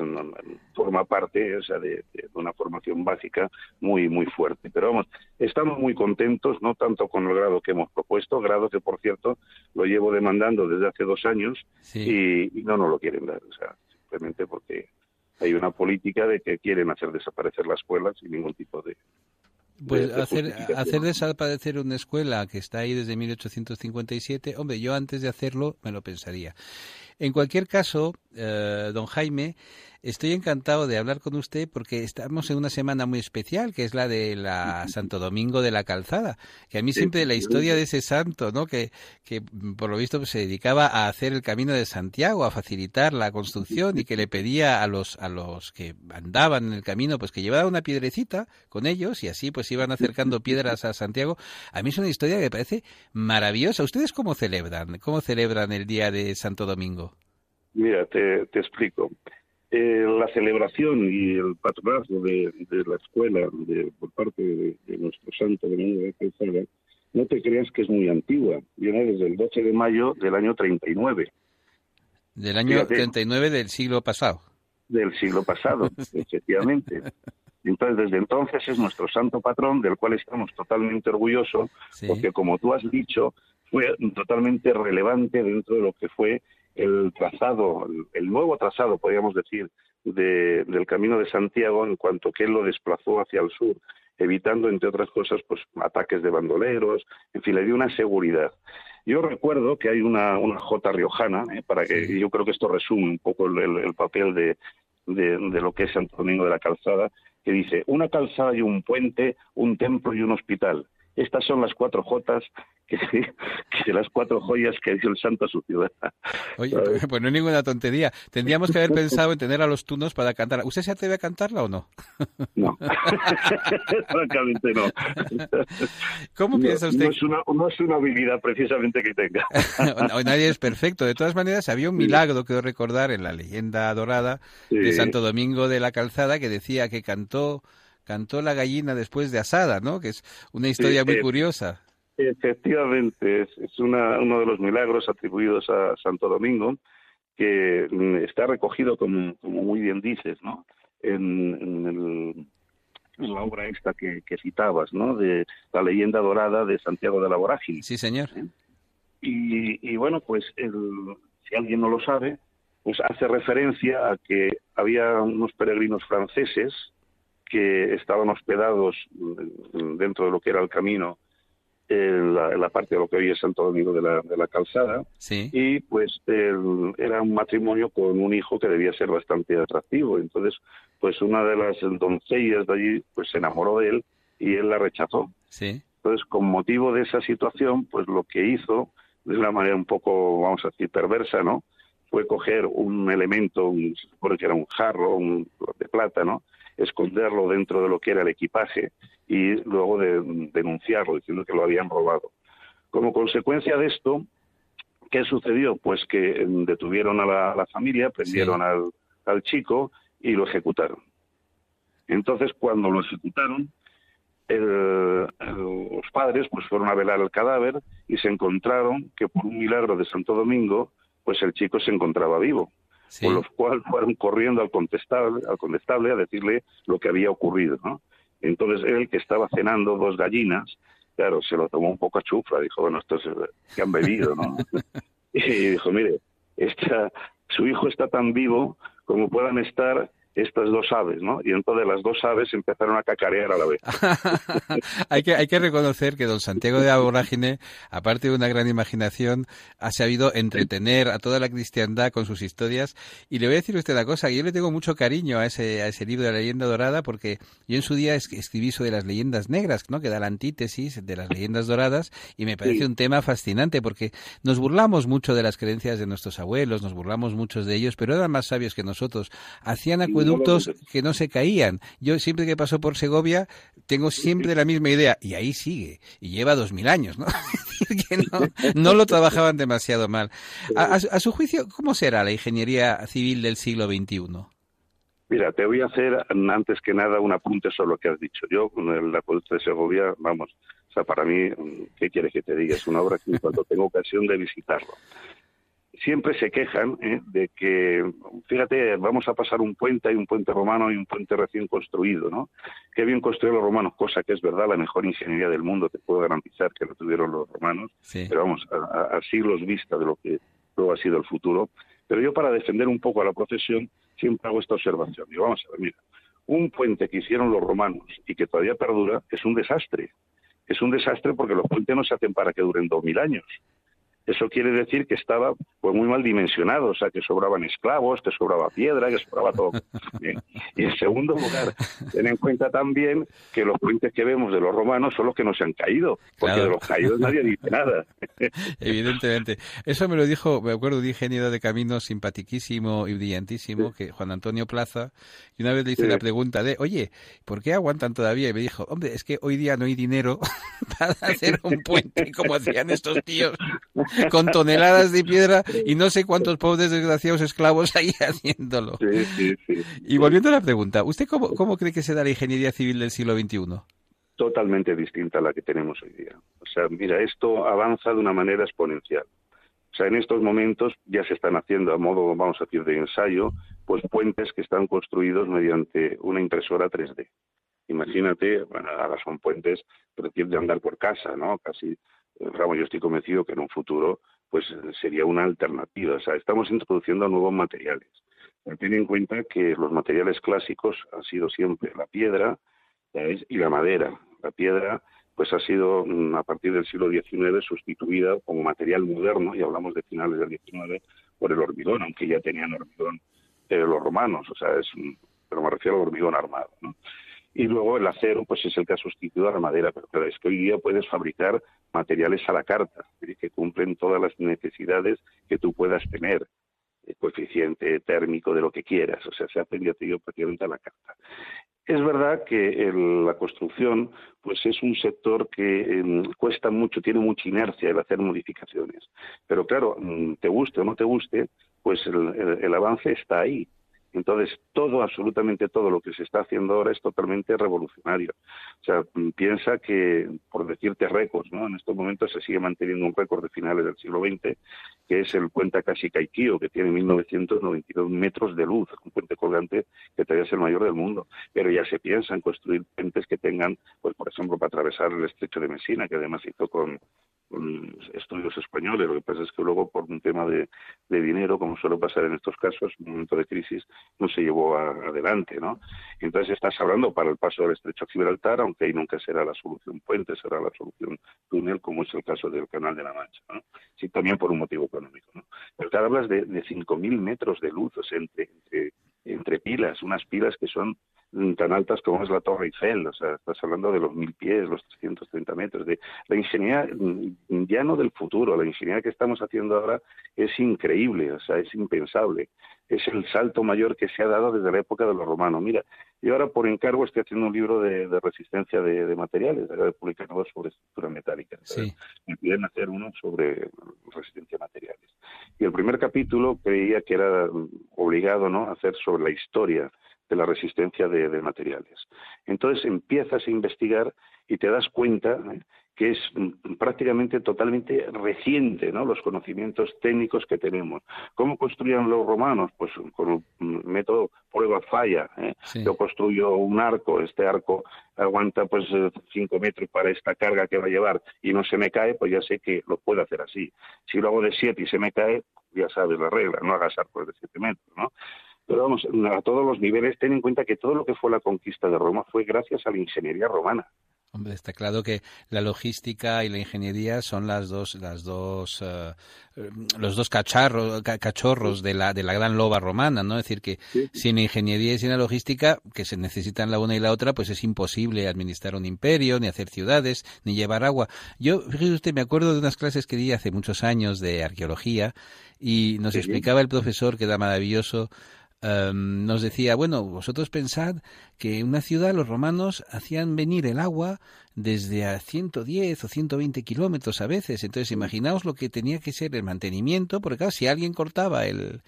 forma parte o sea, de, una formación básica muy muy fuerte. Pero vamos, estamos muy contentos, no tanto con el grado que hemos propuesto, grado que por cierto lo llevo demandando desde hace dos años y, no nos lo quieren dar, o sea, simplemente porque hay una política de que quieren hacer desaparecer la escuela sin ningún tipo de, pues hacer, hacer desaparecer una escuela que está ahí desde 1857, hombre, yo antes de hacerlo me lo pensaría. En cualquier caso, eh, don Jaime, estoy encantado de hablar con usted porque estamos en una semana muy especial, que es la de la Santo Domingo de la Calzada. Que a mí siempre la historia de ese santo, ¿no? Que, que por lo visto pues, se dedicaba a hacer el camino de Santiago, a facilitar la construcción y que le pedía a los a los que andaban en el camino, pues que llevara una piedrecita con ellos y así pues iban acercando piedras a Santiago. A mí es una historia que me parece maravillosa. ¿Ustedes cómo celebran? ¿Cómo celebran el día de Santo Domingo? Mira, te, te explico. Eh, la celebración y el patronazgo de, la escuela de, por parte de, nuestro santo Domingo de Calzada, no te creas que es muy antigua. Viene desde el 12 de mayo del año 39. Del año 39 del siglo pasado. Del siglo pasado, efectivamente. Entonces, desde entonces es nuestro santo patrón, del cual estamos totalmente orgullosos, porque como tú has dicho, fue totalmente relevante dentro de lo que fue el trazado, el nuevo trazado, podríamos decir, del Camino de Santiago en cuanto que él lo desplazó hacia el sur, evitando, entre otras cosas, pues ataques de bandoleros, en fin, le dio una seguridad. Yo recuerdo que hay una, una jota riojana, eh, para que yo creo que esto resume un poco el, papel de, de, de, lo que es Santo Domingo de la Calzada, que dice, una calzada y un puente, un templo y un hospital estas son las cuatro jotas que, que las cuatro joyas que dio el santo a su ciudad. Oye, pues no es ninguna tontería. Tendríamos que haber pensado en tener a los tunos para cantar. ¿Usted se atreve a cantarla o no? No, francamente no. ¿Cómo piensa usted? No es, una, no es una habilidad precisamente que tenga. Nadie es perfecto. De todas maneras, había un milagro que recordar en la leyenda dorada de Santo Domingo de la Calzada que decía que cantó cantó la gallina después de asada, ¿no? Que es una historia muy eh, curiosa. Efectivamente, es, una, uno de los milagros atribuidos a Santo Domingo, que mm, está recogido, como, como muy bien dices, ¿no? En, la obra esta que, citabas, ¿no? De la leyenda dorada de Santiago de la Vorágine. Sí, señor. ¿Eh? Y, bueno, pues si alguien no lo sabe, pues hace referencia a que había unos peregrinos franceses que estaban hospedados mm, dentro de lo que era el camino en la, parte de lo que hoy es Santo Domingo de la, de la Calzada. Y pues era un matrimonio con un hijo que debía ser bastante atractivo. Entonces, pues una de las doncellas de allí pues se enamoró de él y él la rechazó. Entonces, con motivo de esa situación, pues lo que hizo, de una manera un poco, vamos a decir, perversa, ¿no? Fue coger un elemento, se supone que era un jarro un, de plata, ¿no? Esconderlo dentro de lo que era el equipaje y luego de, denunciarlo diciendo que lo habían robado. Como consecuencia de esto, ¿qué sucedió? Pues que em, detuvieron a la, familia, prendieron al, al chico y lo ejecutaron. Entonces, cuando lo ejecutaron, los padres pues fueron a velar el cadáver y se encontraron que por un milagro de Santo Domingo, pues el chico se encontraba vivo con los cuales fueron corriendo al condestable, al condestable a decirle lo que había ocurrido, ¿no? Entonces él, que estaba cenando dos gallinas, claro, se lo tomó un poco a chufra, dijo, bueno, estos que han bebido, ¿no? y dijo, mire, esta, su hijo está tan vivo como puedan estar estas dos aves, ¿no? Y entonces las dos aves empezaron a cacarear a la vez. hay, que, hay que reconocer que don Santiago de Aborágine, aparte de una gran imaginación, ha sabido entretener a toda la cristiandad con sus historias. Y le voy a decir a usted una cosa, yo le tengo mucho cariño a ese, a ese libro de la leyenda dorada, porque yo en su día escribí sobre las leyendas negras, ¿no? Que da la antítesis de las leyendas doradas, y me parece un tema fascinante, porque nos burlamos mucho de las creencias de nuestros abuelos, nos burlamos muchos de ellos, pero eran más sabios que nosotros. Hacían acueductos que no se caían. Yo siempre que paso por Segovia tengo siempre la misma idea y ahí sigue y lleva dos mil años, ¿no? que no, lo trabajaban demasiado mal. A, su juicio, ¿cómo será la ingeniería civil del siglo XXI? Mira, te voy a hacer antes que nada un apunte sobre lo que has dicho. Yo, con el acueducto de Segovia, vamos, o sea, para mí, ¿qué quieres que te diga? Es una obra que cuando tengo ocasión de visitarlo, siempre se quejan ¿eh? de que, fíjate, vamos a pasar un puente, hay un puente romano y un puente recién construido, ¿no? Qué bien construyeron los romanos, cosa que es verdad, la mejor ingeniería del mundo, te puedo garantizar que lo tuvieron los romanos, pero vamos, a, siglos vista de lo que luego ha sido el futuro. Pero yo para defender un poco a la profesión siempre hago esta observación. Digo, vamos a ver, mira, un puente que hicieron los romanos y que todavía perdura es un desastre. Es un desastre porque los puentes no se hacen para que duren dos mil años eso quiere decir que estaba pues muy mal dimensionado, o sea, que sobraban esclavos, que sobraba piedra, que sobraba todo. Y en segundo lugar, ten en cuenta también que los puentes que vemos de los romanos son los que no se han caído, porque de los caídos nadie dice nada. Evidentemente. Eso me lo dijo, me acuerdo, un ingeniero de caminos simpatiquísimo y brillantísimo, que Juan Antonio Plaza, y una vez le hice la pregunta de, oye, ¿por qué aguantan todavía? Y me dijo, hombre, es que hoy día no hay dinero para hacer un puente como hacían estos tíos. con toneladas de piedra y no sé cuántos pobres desgraciados esclavos ahí haciéndolo. Y volviendo a la pregunta, ¿usted cómo, cómo cree que se da la ingeniería civil del siglo XXI? Totalmente distinta a la que tenemos hoy día. O sea, mira, esto avanza de una manera exponencial. O sea, en estos momentos ya se están haciendo a modo, vamos a decir, de ensayo, pues puentes que están construidos mediante una impresora 3D. Imagínate, bueno, ahora son puentes, pero de andar por casa, ¿no? Casi Ramos, yo estoy convencido que en un futuro pues sería una alternativa. O sea, estamos introduciendo nuevos materiales. ten en cuenta que los materiales clásicos han sido siempre la piedra y la madera. La piedra pues ha sido mm, a partir del siglo XIX sustituida como material moderno, y hablamos de finales del XIX, por el hormigón, aunque ya tenían hormigón eh, los romanos, o sea, es pero me refiero al hormigón armado. Y luego el acero, pues es el que ha sustituido a la madera. Pero claro, es que hoy día puedes fabricar materiales a la carta, que cumplen todas las necesidades que tú puedas tener coeficiente térmico de lo que quieras, o sea, se ha aprendido prácticamente a la carta. Es verdad que la construcción pues es un sector que em, cuesta mucho, tiene mucha inercia el hacer modificaciones. Pero claro, mm, te guste o no te guste, pues el avance está ahí. Entonces, todo, absolutamente todo lo que se está haciendo ahora es totalmente revolucionario. O sea, mm, piensa que, por decirte récords, ¿no? En estos momentos se sigue manteniendo un récord de finales del siglo XX, que es el puente casi Kaikio, que tiene 1992 metros de luz, un puente colgante que todavía es el mayor del mundo. Pero ya se piensa en construir puentes que tengan, pues por ejemplo, para atravesar el estrecho de Messina, que además hizo con, estudios españoles. Lo que pasa es que luego, por un tema de, de dinero, como suele pasar en estos casos, en un momento de crisis, no se llevó adelante, ¿no? Entonces estás hablando para el paso del estrecho a Gibraltar, aunque ahí nunca será la solución puente, será la solución túnel, como es el caso del Canal de la Mancha, ¿no? Sí, también por un motivo económico, ¿no? Pero te hablas de, de 5.000 metros de luz, o sea, entre, entre, entre pilas, unas pilas que son tan altas como es la Torre Eiffel, o sea, estás hablando de los mil pies, los 330 metros, de la ingeniería mm, ya no del futuro, la ingeniería que estamos haciendo ahora es increíble, o sea, es impensable, es el salto mayor que se ha dado desde la época de los romanos. Mira, yo ahora por encargo estoy haciendo un libro de, resistencia de, materiales, de publicar sobre estructura metálica. Sí. Me piden hacer uno sobre resistencia a materiales. Y el primer capítulo creía que era obligado, ¿no?, hacer sobre la historia de la resistencia de, materiales. Entonces empiezas a investigar y te das cuenta ¿eh? que es mm, prácticamente totalmente reciente, ¿no? Los conocimientos técnicos que tenemos. ¿Cómo construían los romanos? Pues con un método prueba-falla. ¿eh? Yo construyo un arco, este arco aguanta pues cinco metros para esta carga que va a llevar y no se me cae, pues ya sé que lo puedo hacer así. Si lo hago de siete y se me cae, ya sabes la regla, no hagas arcos de siete metros, ¿no? Pero vamos, a todos los niveles, ten en cuenta que todo lo que fue la conquista de Roma fue gracias a la ingeniería romana. Hombre, está claro que la logística y la ingeniería son las dos, las dos, eh, los dos cacharros, cachorros de la, de la gran loba romana, ¿no? Es decir, que sin ingeniería y sin la logística, que se necesitan la una y la otra, pues es imposible administrar un imperio, ni hacer ciudades, ni llevar agua. Yo, fíjese usted, me acuerdo de unas clases que di hace muchos años de arqueología y nos explicaba el profesor, que era maravilloso, Em, nos decía, bueno, vosotros pensad que en una ciudad los romanos hacían venir el agua desde a 110 o 120 kilómetros a veces. Entonces, imaginaos lo que tenía que ser el mantenimiento, porque claro, si alguien cortaba el,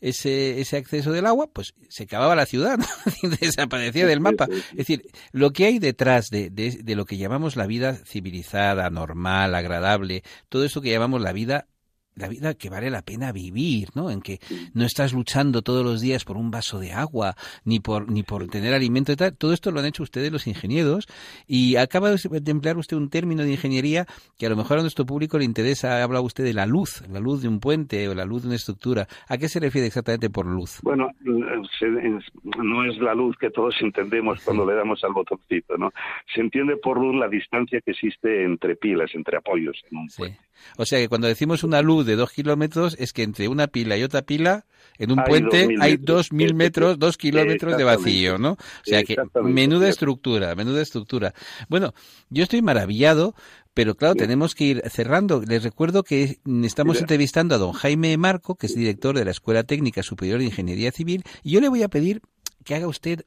ese, ese acceso del agua, pues se acababa la ciudad, desaparecía del mapa. Es decir, lo que hay detrás de, de, de lo que llamamos la vida civilizada, normal, agradable, todo eso que llamamos la vida la vida que vale la pena vivir, ¿no? En que no estás luchando todos los días por un vaso de agua, ni por, ni por tener alimento y tal. Todo esto lo han hecho ustedes los ingenieros y acaba de emplear usted un término de ingeniería que a lo mejor a nuestro público le interesa. Habla usted de la luz, la luz de un puente o la luz de una estructura. ¿A qué se refiere exactamente por luz? Bueno, no es la luz que todos entendemos cuando le damos al botoncito, ¿no? Se entiende por luz la distancia que existe entre pilas, entre apoyos en un puente. O sea que cuando decimos una luz de dos kilómetros es que entre una pila y otra pila, en un puente hay dos mil metros, dos kilómetros de vacío, ¿no? O sea que menuda estructura, menuda estructura. Bueno, yo estoy maravillado pero claro, tenemos que ir cerrando. Les recuerdo que estamos entrevistando a don Jaime Marco, que es director de la Escuela Técnica Superior de Ingeniería Civil, y yo le voy a pedir que haga usted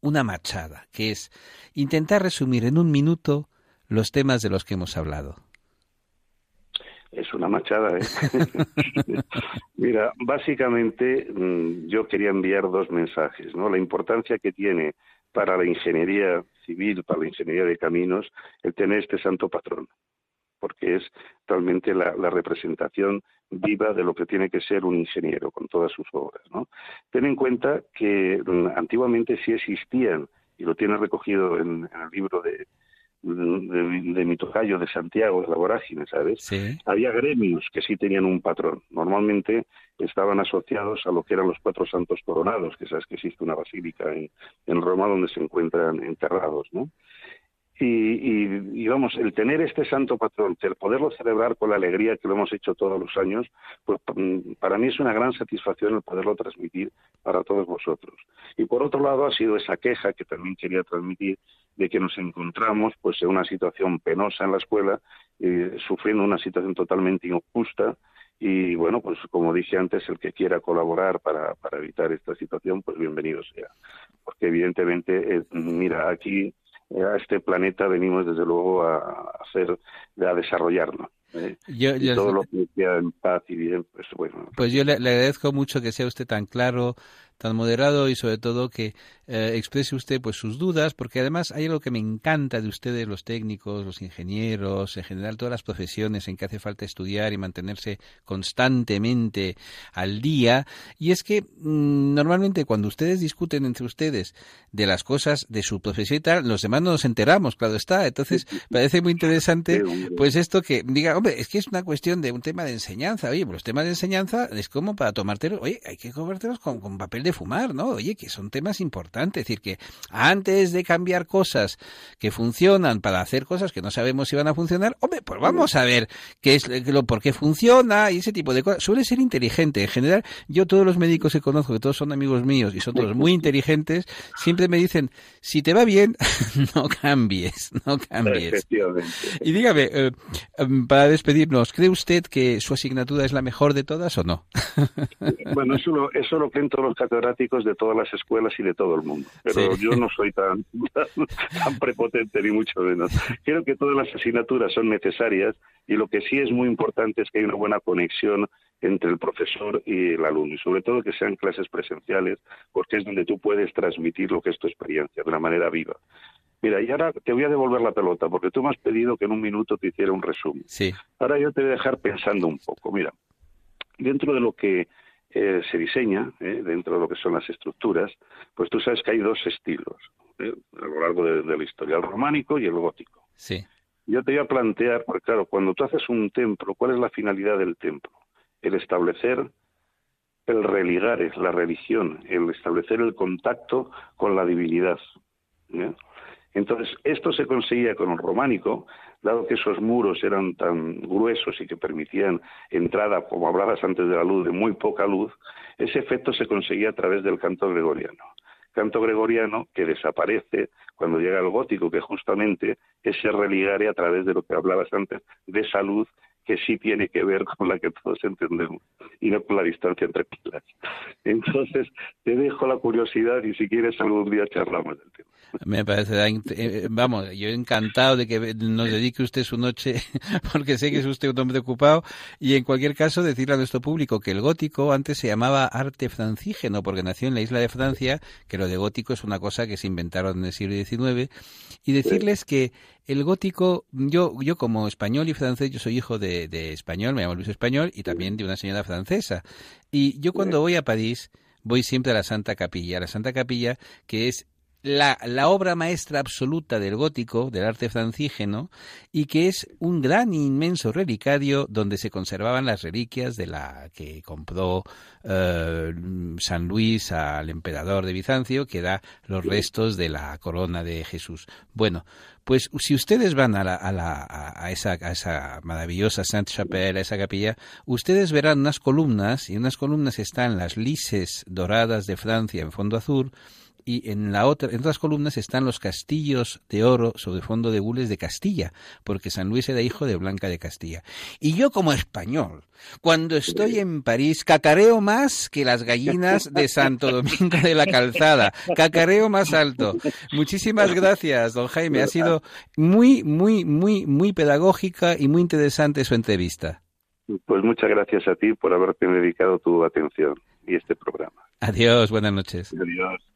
una machada, que es intentar resumir en un minuto los temas de los que hemos hablado. Es una machada, ¿eh? Mira, básicamente mm, yo quería enviar dos mensajes, ¿no? La importancia que tiene para la ingeniería civil, para la ingeniería de caminos, el tener este santo patrón, porque es realmente la, representación viva de lo que tiene que ser un ingeniero con todas sus obras, ¿no? Ten en cuenta que mm, antiguamente sí existían, y lo tiene recogido en el libro de, de, mi tocayo de Santiago, de la vorágine, ¿sabes? Había gremios que sí tenían un patrón. Normalmente estaban asociados a lo que eran los cuatro santos coronados, que sabes que existe una basílica en, Roma donde se encuentran enterrados, ¿no? Y, vamos, el tener este santo patrón, el poderlo celebrar con la alegría que lo hemos hecho todos los años, pues mm, para mí es una gran satisfacción el poderlo transmitir para todos vosotros. Y por otro lado ha sido esa queja que también quería transmitir de que nos encontramos pues en una situación penosa en la escuela, eh, sufriendo una situación totalmente injusta, y bueno, pues como dije antes, el que quiera colaborar para, para evitar esta situación, pues bienvenido sea. Porque evidentemente, eh, mira, aquí a este planeta venimos desde luego a hacer, a desarrollarnos. ¿eh? y todo lo que sea en paz y bien, pues bueno. Pues yo le, agradezco mucho que sea usted tan claro, tan moderado y sobre todo que eh, exprese usted pues sus dudas, porque además hay algo que me encanta de ustedes, los técnicos, los ingenieros, en general todas las profesiones en que hace falta estudiar y mantenerse constantemente al día, y es que mm, normalmente cuando ustedes discuten entre ustedes de las cosas de su profesión y tal, los demás no nos enteramos, claro está. Entonces, parece muy interesante pues esto que diga, hombre, es que es una cuestión de un tema de enseñanza. Oye, pues los temas de enseñanza es como para tomártelos, oye, hay que comértelos con, con papel de fumar, ¿no? Oye, que son temas importantes es decir, que antes de cambiar cosas que funcionan para hacer cosas que no sabemos si van a funcionar, hombre, pues vamos a ver qué es lo, por qué funciona y ese tipo de cosas. Suele ser inteligente. En general, yo todos los médicos que conozco, que todos son amigos míos y son todos muy inteligentes, siempre me dicen, si te va bien, no cambies, no cambies. Y dígame, eh, em, para despedirnos, ¿cree usted que su asignatura es la mejor de todas o no? bueno, eso lo, eso lo creen todos los catedráticos de todas las escuelas y de todo el mundo. Pero yo no soy tan, tan, prepotente ni mucho menos. Creo que todas las asignaturas son necesarias y lo que sí es muy importante es que hay una buena conexión entre el profesor y el alumno y sobre todo que sean clases presenciales porque es donde tú puedes transmitir lo que es tu experiencia de una manera viva. Mira, y ahora te voy a devolver la pelota porque tú me has pedido que en un minuto te hiciera un resumen. Sí. Ahora yo te voy a dejar pensando un poco. Mira, dentro de lo que eh, se diseña eh, dentro de lo que son las estructuras, pues tú sabes que hay dos estilos eh, a lo largo de, la historia, el románico y el gótico. Sí. Yo te voy a plantear, porque claro, cuando tú haces un templo, ¿cuál es la finalidad del templo? El establecer el religar, es la religión, el establecer el contacto con la divinidad. Entonces, esto se conseguía con el románico, dado que esos muros eran tan gruesos y que permitían entrada, como hablabas antes de la luz, de muy poca luz, ese efecto se conseguía a través del canto gregoriano. Canto gregoriano que desaparece cuando llega el gótico, que justamente es ese religare a través de lo que hablabas antes, de esa luz que sí tiene que ver con la que todos entendemos y no con la distancia entre pilas. Entonces, te dejo la curiosidad y si quieres algún día charlamos del tema. Me parece, eh, vamos, yo encantado de que nos dedique usted su noche, porque sé que es usted un hombre ocupado, y en cualquier caso decirle a nuestro público que el gótico antes se llamaba arte francígeno, porque nació en la isla de Francia, que lo de gótico es una cosa que se inventaron en el siglo XIX, y decirles que el gótico, yo, yo como español y francés, yo soy hijo de, de español, me llamo Luis Español, y también de una señora francesa, y yo cuando voy a París, voy siempre a la Santa Capilla, la Santa Capilla que es la, obra maestra absoluta del gótico, del arte francígeno, y que es un gran e inmenso relicario donde se conservaban las reliquias de la que compró eh, San Luis al emperador de Bizancio, que da los restos de la corona de Jesús. Bueno, pues si ustedes van a, la, a, la, a, esa, a esa maravillosa Sainte-Chapelle, a esa capilla, ustedes verán unas columnas, y unas columnas están las lises doradas de Francia en fondo azul, y en la otra, en otras columnas están los castillos de oro sobre fondo de gules de Castilla, porque San Luis era hijo de Blanca de Castilla. Y yo como español, cuando estoy en París, cacareo más que las gallinas de Santo Domingo de la Calzada, cacareo más alto. Muchísimas gracias, don Jaime. Ha sido muy, muy, muy, muy pedagógica y muy interesante su entrevista. Pues muchas gracias a ti por haberte dedicado tu atención y este programa. Adiós, buenas noches. Adiós.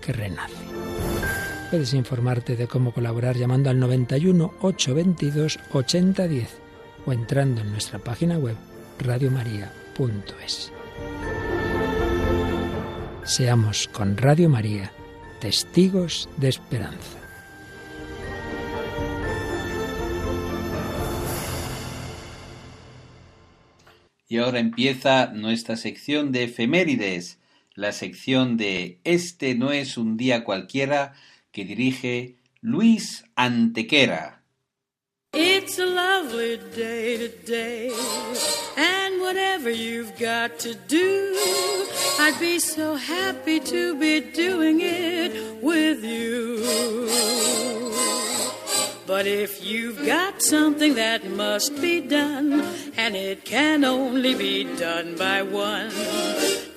que renace. Puedes informarte de cómo colaborar llamando al 91 822 8010 o entrando en nuestra página web radiomaria.es. Seamos con Radio María testigos de esperanza. Y ahora empieza nuestra sección de efemérides, la sección de Este no es un día cualquiera que dirige Luis Antequera. It's a lovely day today, and whatever you've got to do, I'd be so happy to be doing it with you. But if you've got something that must be done, and it can only be done by one,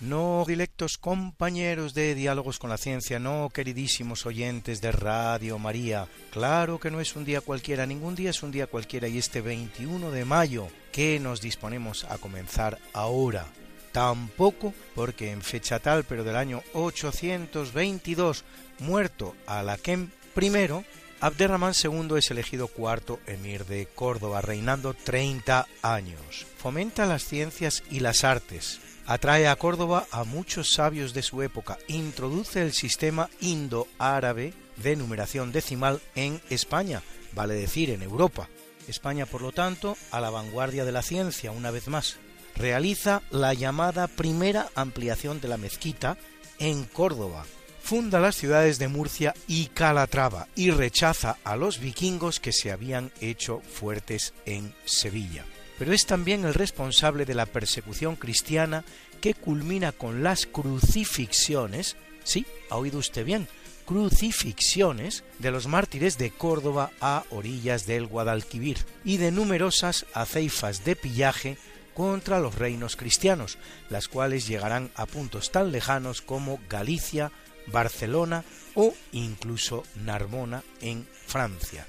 No, directos compañeros de Diálogos con la Ciencia, no, queridísimos oyentes de Radio María. Claro que no es un día cualquiera, ningún día es un día cualquiera y este 21 de mayo que nos disponemos a comenzar ahora. Tampoco porque en fecha tal, pero del año 822, muerto Alaquem I, Abderramán II es elegido cuarto emir de Córdoba, reinando 30 años. Fomenta las ciencias y las artes, atrae a Córdoba a muchos sabios de su época, introduce el sistema indo-árabe de numeración decimal en España, vale decir en Europa. España, por lo tanto, a la vanguardia de la ciencia una vez más. Realiza la llamada primera ampliación de la mezquita en Córdoba. Funda las ciudades de Murcia y Calatrava y rechaza a los vikingos que se habían hecho fuertes en Sevilla pero es también el responsable de la persecución cristiana que culmina con las crucifixiones, sí, ha oído usted bien, crucifixiones de los mártires de Córdoba a orillas del Guadalquivir y de numerosas aceifas de pillaje contra los reinos cristianos, las cuales llegarán a puntos tan lejanos como Galicia, Barcelona o incluso Narbona en Francia.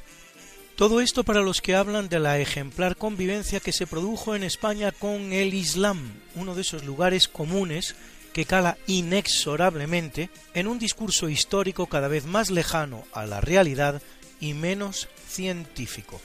Todo esto para los que hablan de la ejemplar convivencia que se produjo en España con el Islam, uno de esos lugares comunes que cala inexorablemente en un discurso histórico cada vez más lejano a la realidad y menos científico.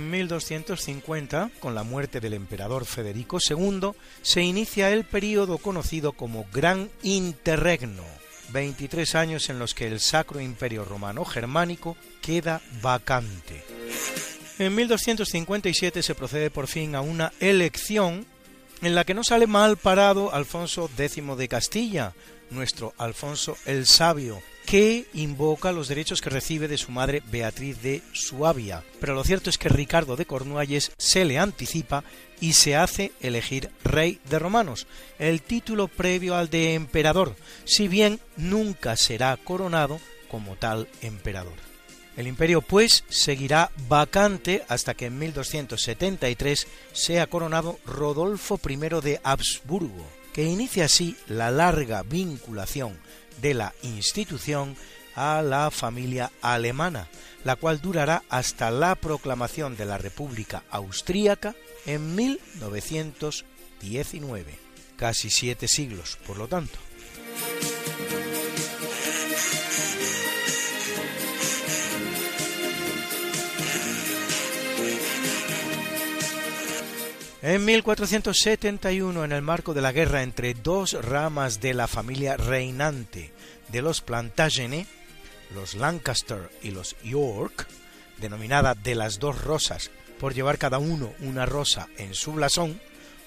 En 1250, con la muerte del emperador Federico II, se inicia el período conocido como Gran Interregno, 23 años en los que el Sacro Imperio Romano Germánico queda vacante. En 1257 se procede por fin a una elección en la que no sale mal parado Alfonso X de Castilla, nuestro Alfonso el Sabio, que invoca los derechos que recibe de su madre Beatriz de Suabia. Pero lo cierto es que Ricardo de Cornualles se le anticipa y se hace elegir rey de romanos, el título previo al de emperador, si bien nunca será coronado como tal emperador. El imperio pues seguirá vacante hasta que en 1273 sea coronado Rodolfo I de Habsburgo, que inicia así la larga vinculación de la institución a la familia alemana, la cual durará hasta la proclamación de la República Austríaca en 1901. XIX, casi siete siglos, por lo tanto. En 1471, en el marco de la guerra entre dos ramas de la familia reinante de los Plantagenet, los Lancaster y los York, denominada de las dos rosas por llevar cada uno una rosa en su blasón,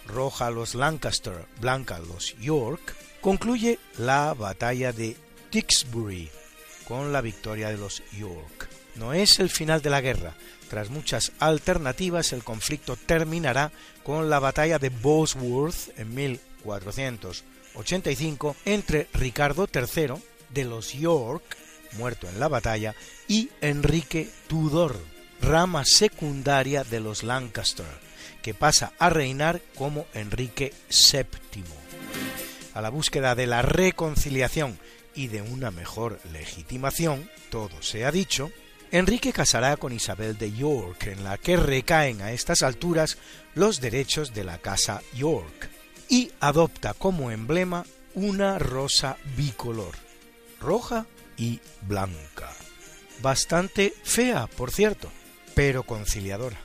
roja los Lancaster, blanca los York, concluye la batalla de Tixbury con la victoria de los York. No es el final de la guerra. Tras muchas alternativas, el conflicto terminará con la batalla de Bosworth en 1485 entre Ricardo III de los York, muerto en la batalla, y Enrique Tudor, rama secundaria de los Lancaster, que pasa a reinar como Enrique VII. A la búsqueda de la reconciliación y de una mejor legitimación, todo se ha dicho, Enrique casará con Isabel de York, en la que recaen a estas alturas los derechos de la casa York, y adopta como emblema una rosa bicolor, roja y blanca. Bastante fea, por cierto, pero conciliadora.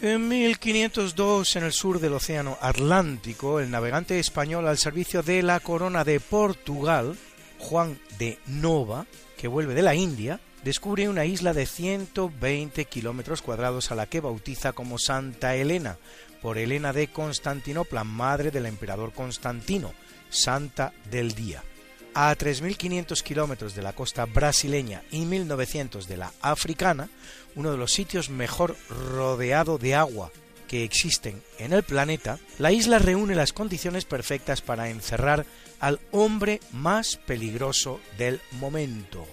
En 1502, en el sur del Océano Atlántico, el navegante español al servicio de la corona de Portugal, Juan de Nova, que vuelve de la India, descubre una isla de 120 kilómetros cuadrados a la que bautiza como Santa Elena, por Elena de Constantinopla, madre del emperador Constantino, Santa del Día. A 3.500 kilómetros de la costa brasileña y 1.900 de la africana, uno de los sitios mejor rodeado de agua que existen en el planeta, la isla reúne las condiciones perfectas para encerrar al hombre más peligroso del momento,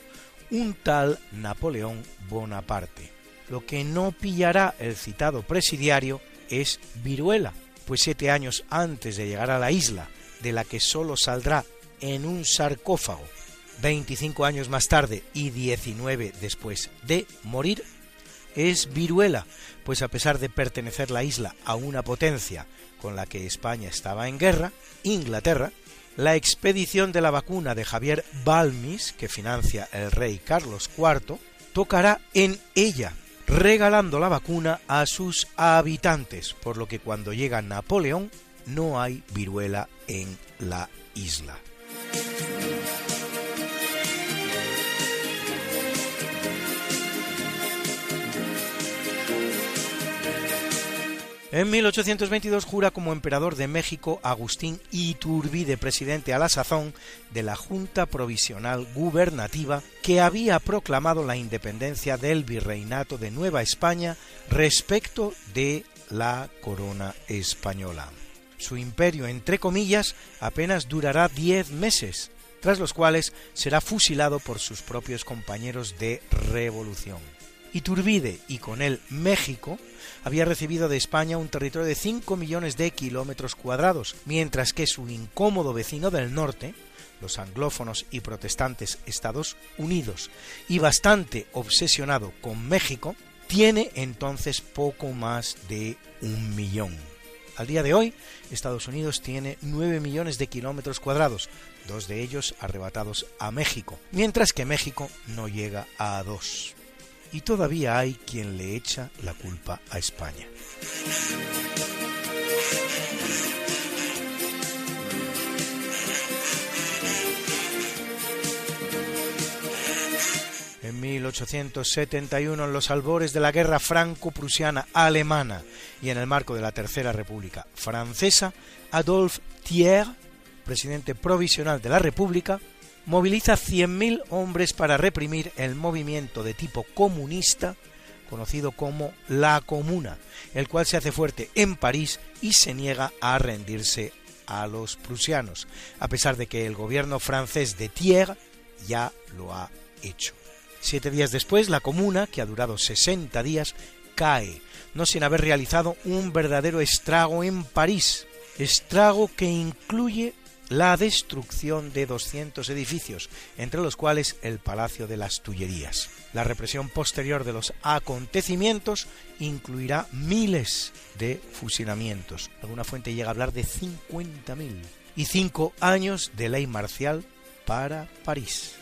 un tal Napoleón Bonaparte. Lo que no pillará el citado presidiario es viruela, pues siete años antes de llegar a la isla, de la que solo saldrá en un sarcófago, 25 años más tarde y 19 después de morir, es viruela, pues a pesar de pertenecer la isla a una potencia con la que España estaba en guerra, Inglaterra, la expedición de la vacuna de Javier Balmis, que financia el rey Carlos IV, tocará en ella, regalando la vacuna a sus habitantes, por lo que cuando llega Napoleón no hay viruela en la isla. En 1822 jura como emperador de México Agustín Iturbide, presidente a la sazón de la Junta Provisional Gubernativa que había proclamado la independencia del virreinato de Nueva España respecto de la corona española. Su imperio, entre comillas, apenas durará diez meses, tras los cuales será fusilado por sus propios compañeros de revolución. Iturbide y con él México había recibido de España un territorio de 5 millones de kilómetros cuadrados, mientras que su incómodo vecino del norte, los anglófonos y protestantes Estados Unidos, y bastante obsesionado con México, tiene entonces poco más de un millón. Al día de hoy, Estados Unidos tiene 9 millones de kilómetros cuadrados, dos de ellos arrebatados a México, mientras que México no llega a dos y todavía hay quien le echa la culpa a España. En 1871, en los albores de la guerra franco-prusiana alemana y en el marco de la Tercera República Francesa, Adolphe Thiers, presidente provisional de la República, moviliza 100.000 hombres para reprimir el movimiento de tipo comunista conocido como la Comuna, el cual se hace fuerte en París y se niega a rendirse a los prusianos, a pesar de que el gobierno francés de Thiers ya lo ha hecho. Siete días después, la Comuna, que ha durado 60 días, cae, no sin haber realizado un verdadero estrago en París, estrago que incluye la destrucción de 200 edificios, entre los cuales el Palacio de las Tullerías. La represión posterior de los acontecimientos incluirá miles de fusilamientos. Alguna fuente llega a hablar de 50.000 y cinco años de ley marcial para París.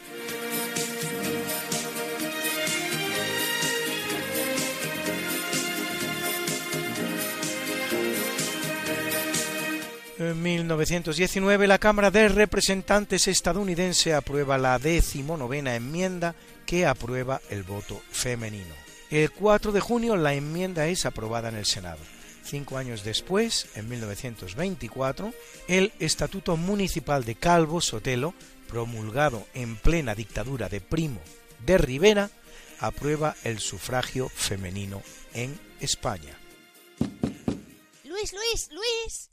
En 1919 la Cámara de Representantes estadounidense aprueba la decimonovena enmienda que aprueba el voto femenino. El 4 de junio la enmienda es aprobada en el Senado. Cinco años después, en 1924, el Estatuto Municipal de Calvo Sotelo, promulgado en plena dictadura de Primo de Rivera, aprueba el sufragio femenino en España. Luis, Luis, Luis.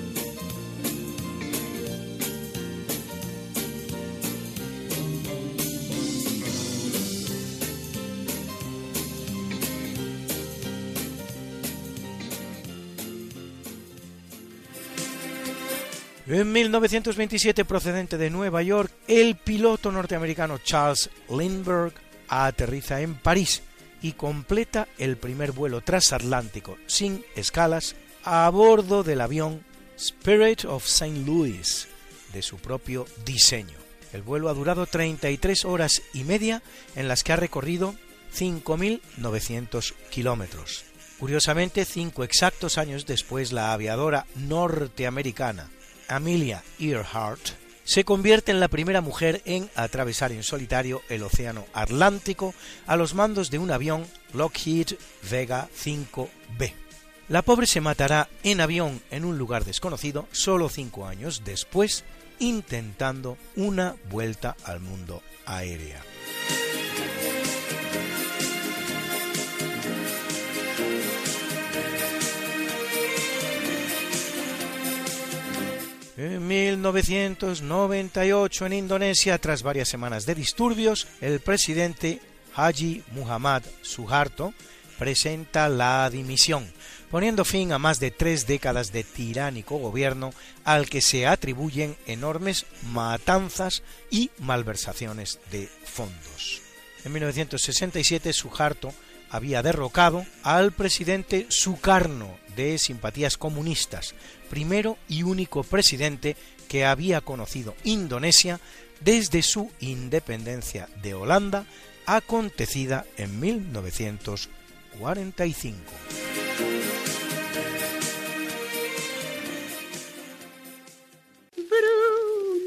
En 1927, procedente de Nueva York, el piloto norteamericano Charles Lindbergh aterriza en París y completa el primer vuelo transatlántico sin escalas a bordo del avión Spirit of St. Louis de su propio diseño. El vuelo ha durado 33 horas y media en las que ha recorrido 5.900 kilómetros. Curiosamente, cinco exactos años después, la aviadora norteamericana Amelia Earhart se convierte en la primera mujer en atravesar en solitario el Océano Atlántico a los mandos de un avión Lockheed Vega 5B. La pobre se matará en avión en un lugar desconocido solo cinco años después, intentando una vuelta al mundo aérea. En 1998 en Indonesia, tras varias semanas de disturbios, el presidente Haji Muhammad Suharto presenta la dimisión, poniendo fin a más de tres décadas de tiránico gobierno al que se atribuyen enormes matanzas y malversaciones de fondos. En 1967 Suharto había derrocado al presidente Sukarno de simpatías comunistas, primero y único presidente que había conocido Indonesia desde su independencia de Holanda, acontecida en 1945.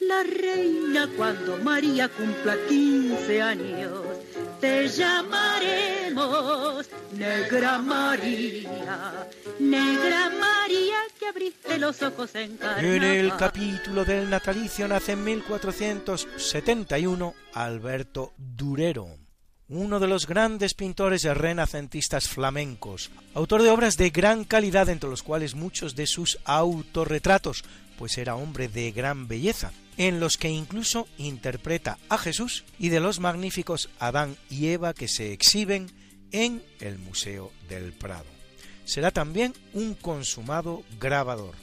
la reina cuando María cumpla 15 años. Te llamaremos Negra María, Negra María que abriste los ojos en carnaval. En el capítulo del natalicio nace en 1471 Alberto Durero, uno de los grandes pintores renacentistas flamencos, autor de obras de gran calidad entre los cuales muchos de sus autorretratos, pues era hombre de gran belleza, en los que incluso interpreta a Jesús y de los magníficos Adán y Eva que se exhiben en el Museo del Prado. será también un consumado grabador.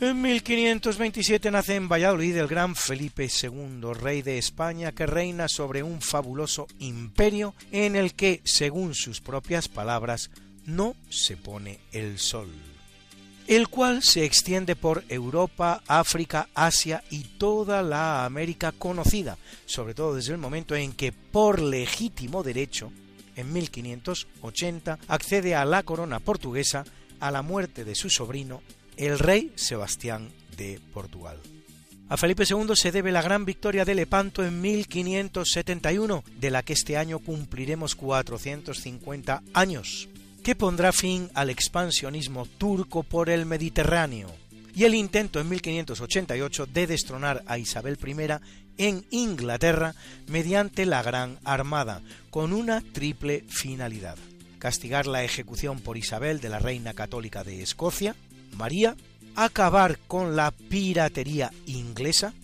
En 1527 nace en Valladolid el gran Felipe II, rey de España, que reina sobre un fabuloso imperio en el que, según sus propias palabras, no se pone el sol, el cual se extiende por Europa, África, Asia y toda la América conocida, sobre todo desde el momento en que, por legítimo derecho, en 1580, accede a la corona portuguesa a la muerte de su sobrino el rey Sebastián de Portugal. A Felipe II se debe la gran victoria de Lepanto en 1571, de la que este año cumpliremos 450 años, que pondrá fin al expansionismo turco por el Mediterráneo, y el intento en 1588 de destronar a Isabel I en Inglaterra mediante la Gran Armada, con una triple finalidad. Castigar la ejecución por Isabel de la Reina Católica de Escocia, María, acabar con la piratería inglesa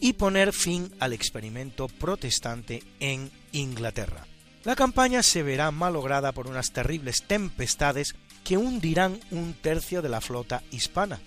y poner fin al experimento protestante en Inglaterra. La campaña se verá malograda por unas terribles tempestades que hundirán un tercio de la flota hispana.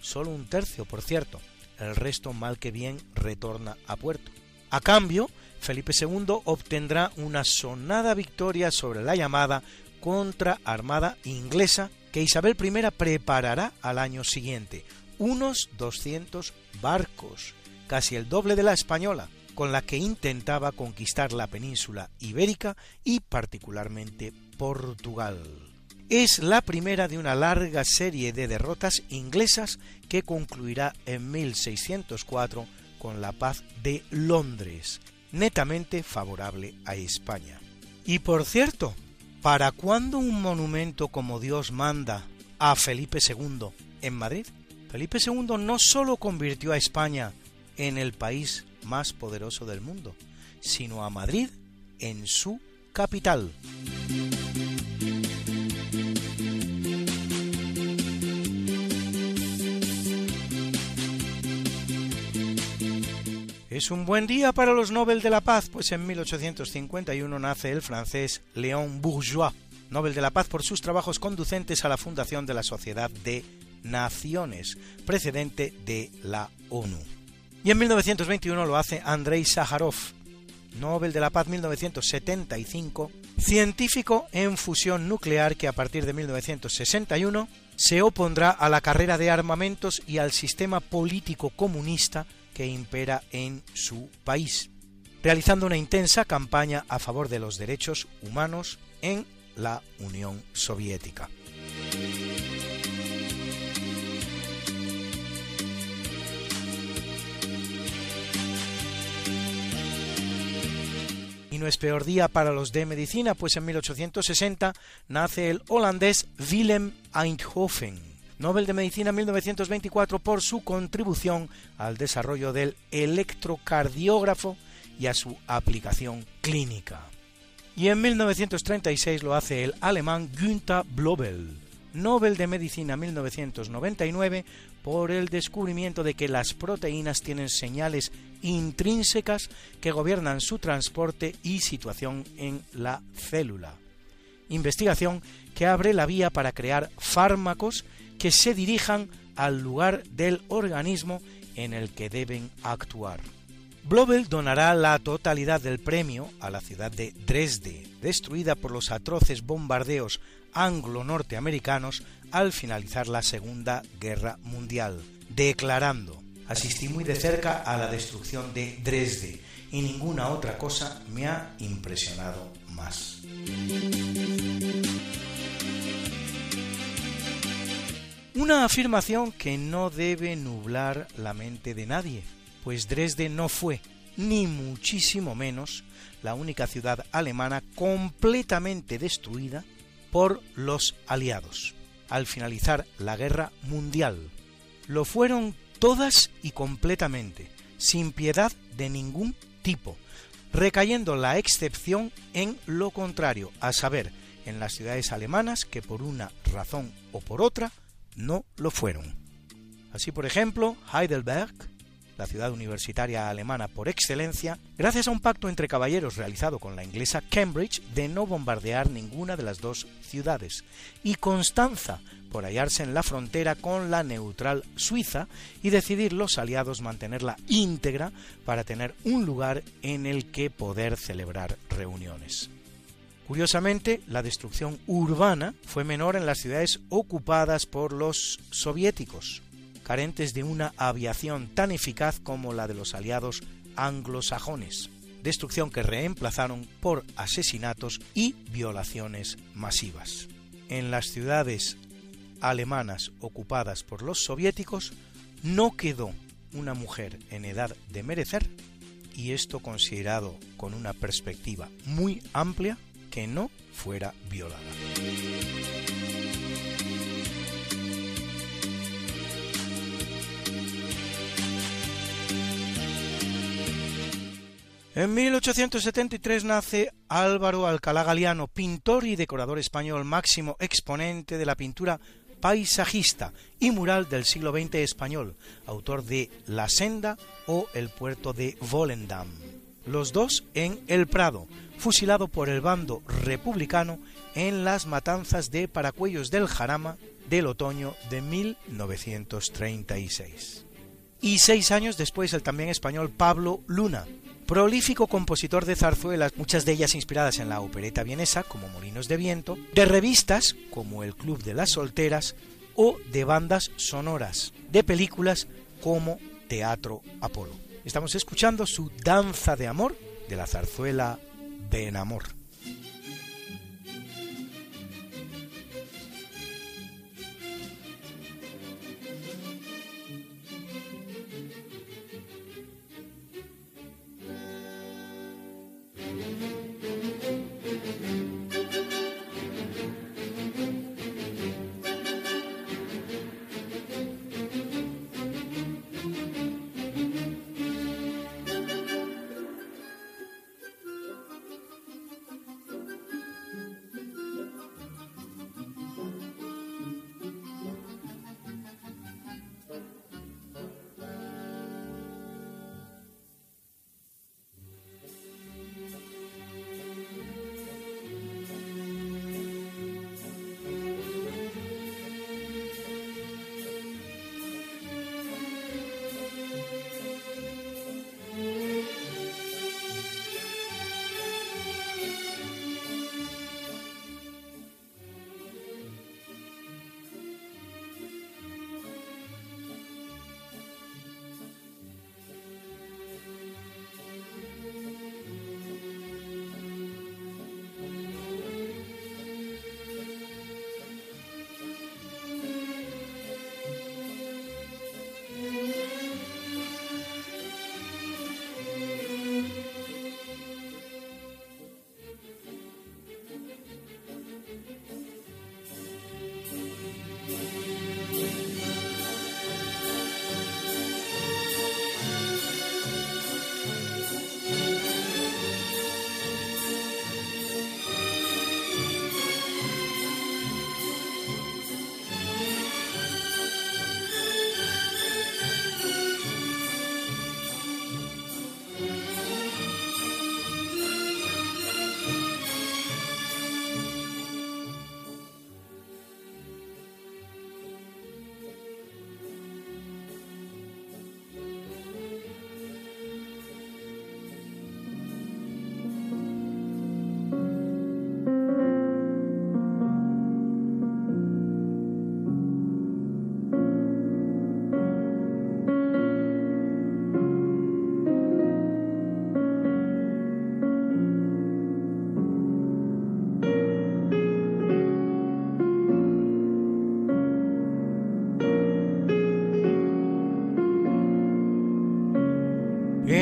Solo un tercio, por cierto. El resto mal que bien retorna a puerto. A cambio, Felipe II obtendrá una sonada victoria sobre la llamada contra armada inglesa que Isabel I preparará al año siguiente, unos 200 barcos, casi el doble de la española, con la que intentaba conquistar la península ibérica y particularmente Portugal. Es la primera de una larga serie de derrotas inglesas que concluirá en 1604 con la paz de Londres, netamente favorable a España. Y por cierto, ¿Para cuándo un monumento como Dios manda a Felipe II en Madrid? Felipe II no sólo convirtió a España en el país más poderoso del mundo, sino a Madrid en su capital. Es un buen día para los Nobel de la Paz, pues en 1851 nace el francés Léon Bourgeois, Nobel de la Paz por sus trabajos conducentes a la fundación de la Sociedad de Naciones, precedente de la ONU. Y en 1921 lo hace Andrei Sájarov, Nobel de la Paz 1975, científico en fusión nuclear que a partir de 1961 se opondrá a la carrera de armamentos y al sistema político comunista que impera en su país, realizando una intensa campaña a favor de los derechos humanos en la Unión Soviética. Y no es peor día para los de medicina, pues en 1860 nace el holandés Willem Eindhoven, Nobel de Medicina 1924 por su contribución al desarrollo del electrocardiógrafo y a su aplicación clínica. Y en 1936 lo hace el alemán Günther Blobel, Nobel de Medicina 1999 por el descubrimiento de que las proteínas tienen señales intrínsecas que gobiernan su transporte y situación en la célula. Investigación que abre la vía para crear fármacos que se dirijan al lugar del organismo en el que deben actuar. Blobel donará la totalidad del premio a la ciudad de Dresde, destruida por los atroces bombardeos anglo-norteamericanos al finalizar la Segunda Guerra Mundial, declarando Asistí muy de cerca a la destrucción de Dresde y ninguna otra cosa me ha impresionado más. Una afirmación que no debe nublar la mente de nadie, pues Dresde no fue, ni muchísimo menos, la única ciudad alemana completamente destruida por los aliados. Al finalizar la guerra mundial, lo fueron todas y completamente, sin piedad de ningún tipo, recayendo la excepción en lo contrario, a saber, en las ciudades alemanas que por una razón o por otra no lo fueron. Así, por ejemplo, Heidelberg, la ciudad universitaria alemana por excelencia, gracias a un pacto entre caballeros realizado con la inglesa Cambridge de no bombardear ninguna de las dos ciudades, y Constanza por hallarse en la frontera con la neutral Suiza y decidir los aliados mantenerla íntegra para tener un lugar en el que poder celebrar reuniones. Curiosamente, la destrucción urbana fue menor en las ciudades ocupadas por los soviéticos, carentes de una aviación tan eficaz como la de los aliados anglosajones, destrucción que reemplazaron por asesinatos y violaciones masivas. En las ciudades alemanas ocupadas por los soviéticos no quedó una mujer en edad de merecer, y esto considerado con una perspectiva muy amplia, que no fuera violada. En 1873 nace Álvaro Alcalá Galiano, pintor y decorador español máximo exponente de la pintura paisajista y mural del siglo XX español, autor de La Senda o El puerto de Volendam. Los dos en El Prado, fusilado por el bando republicano en las matanzas de Paracuellos del Jarama del otoño de 1936. Y seis años después el también español Pablo Luna, prolífico compositor de zarzuelas, muchas de ellas inspiradas en la opereta vienesa, como Molinos de Viento, de revistas, como El Club de las Solteras, o de bandas sonoras, de películas como Teatro Apolo. Estamos escuchando su Danza de Amor de la zarzuela Ben Amor.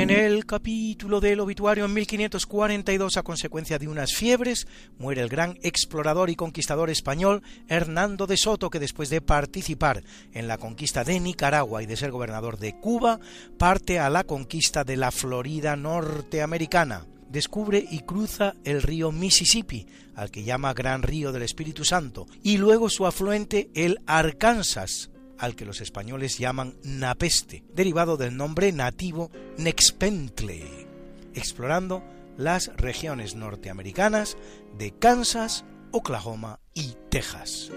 En el capítulo del obituario en 1542, a consecuencia de unas fiebres, muere el gran explorador y conquistador español Hernando de Soto, que después de participar en la conquista de Nicaragua y de ser gobernador de Cuba, parte a la conquista de la Florida norteamericana. Descubre y cruza el río Mississippi, al que llama Gran Río del Espíritu Santo, y luego su afluente el Arkansas, al que los españoles llaman napeste, derivado del nombre nativo Nexpentle, explorando las regiones norteamericanas de Kansas, Oklahoma y Texas.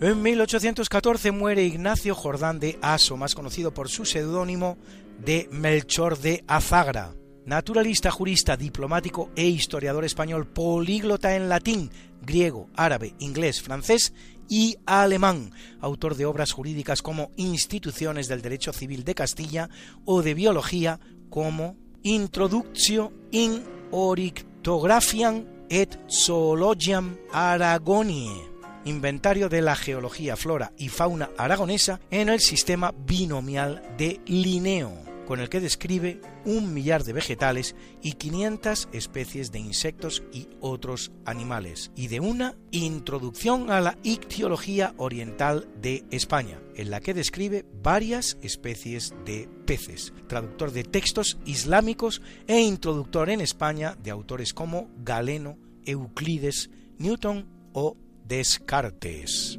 En 1814 muere Ignacio Jordán de Aso, más conocido por su seudónimo de Melchor de Azagra, naturalista, jurista, diplomático e historiador español políglota en latín, griego, árabe, inglés, francés y alemán, autor de obras jurídicas como Instituciones del Derecho Civil de Castilla o de biología como Introductio in Orictographiam et Zoologiam Aragoniae inventario de la geología, flora y fauna aragonesa en el sistema binomial de Linneo, con el que describe un millar de vegetales y 500 especies de insectos y otros animales, y de una introducción a la ictiología oriental de España, en la que describe varias especies de peces, traductor de textos islámicos e introductor en España de autores como Galeno, Euclides, Newton o Descartes.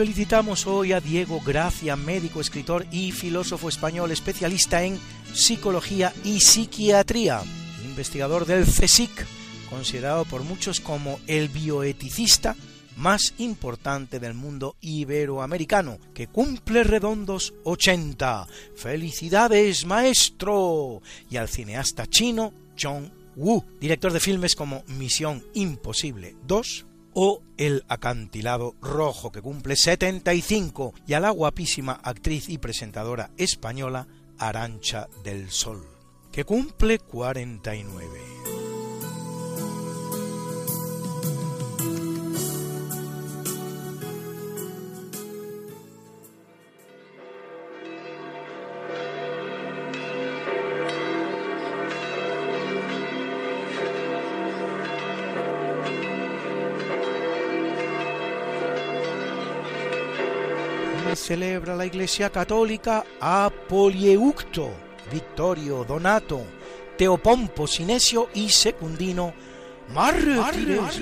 felicitamos hoy a Diego Gracia, médico, escritor y filósofo español especialista en psicología y psiquiatría, investigador del CSIC, considerado por muchos como el bioeticista más importante del mundo iberoamericano, que cumple redondos 80. ¡Felicidades, maestro! Y al cineasta chino John Woo, director de filmes como Misión Imposible 2 o El acantilado rojo, que cumple 75, y a la guapísima actriz y presentadora española Arancha del Sol, que cumple 49. Celebra la Iglesia Católica a Polieucto, Victorio, Donato, Teopompo, Sinesio y Secundino Mártires,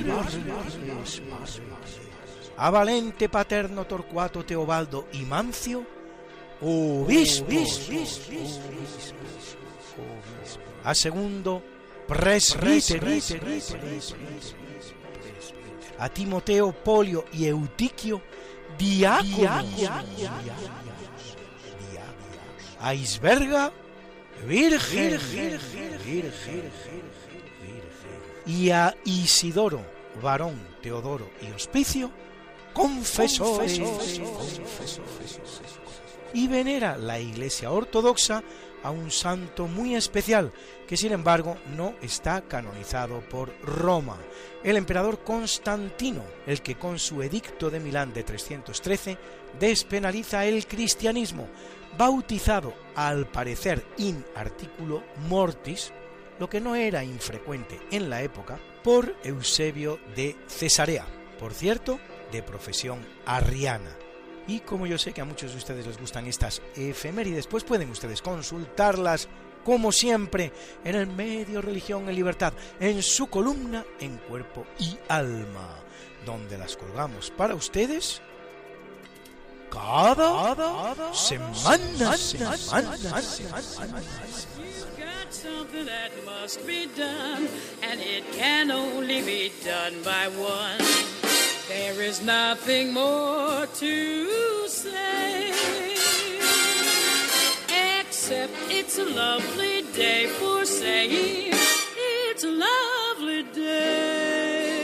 a Valente, Paterno, Torcuato, Teobaldo y Mancio, obispos, a segundo, presbítero, a Timoteo, Polio y Eutiquio, diáconos, virgen, y a Isidoro, varón, Teodoro y Hospicio, confesores, y venera la Iglesia Ortodoxa a un santo muy especial, que sin embargo no está canonizado por Roma, el emperador Constantino, el que con su edicto de Milán de 313 despenaliza el cristianismo, bautizado al parecer in articulo mortis, lo que no era infrecuente en la época, por Eusebio de Cesarea, por cierto, de profesión arriana. Y como yo sé que a muchos de ustedes les gustan estas efemérides, pues pueden ustedes consultarlas, como siempre, en el medio Religión en Libertad, en su columna en Cuerpo y Alma, donde las colgamos para ustedes cada semana, semana, semana. got something that must be done, and it can only be done by one. There is nothing more to say, except it's a lovely day for saying it's a lovely day.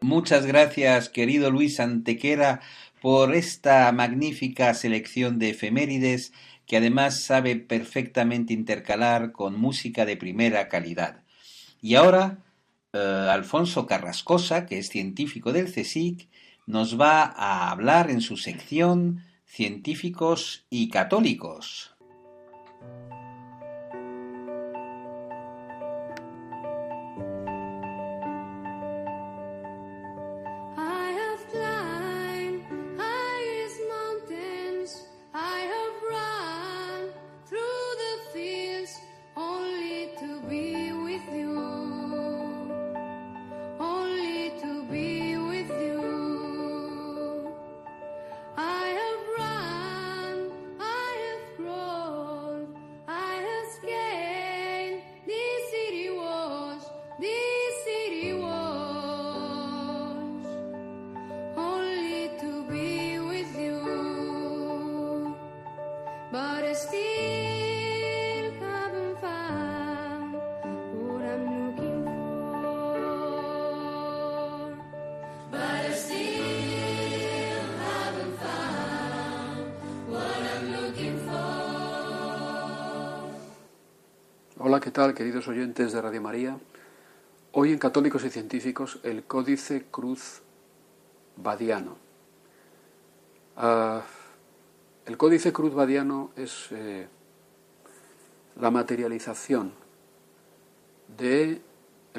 Muchas gracias, querido Luis Antequera, por esta magnífica selección de efemérides que además sabe perfectamente intercalar con música de primera calidad. Y ahora, eh, Alfonso Carrascosa, que es científico del CSIC, nos va a hablar en su sección Científicos y Católicos. Queridos oyentes de Radio María? Hoy en Católicos y Científicos, el Códice Cruz Badiano. Ah, el Códice Cruz Badiano es eh, la materialización de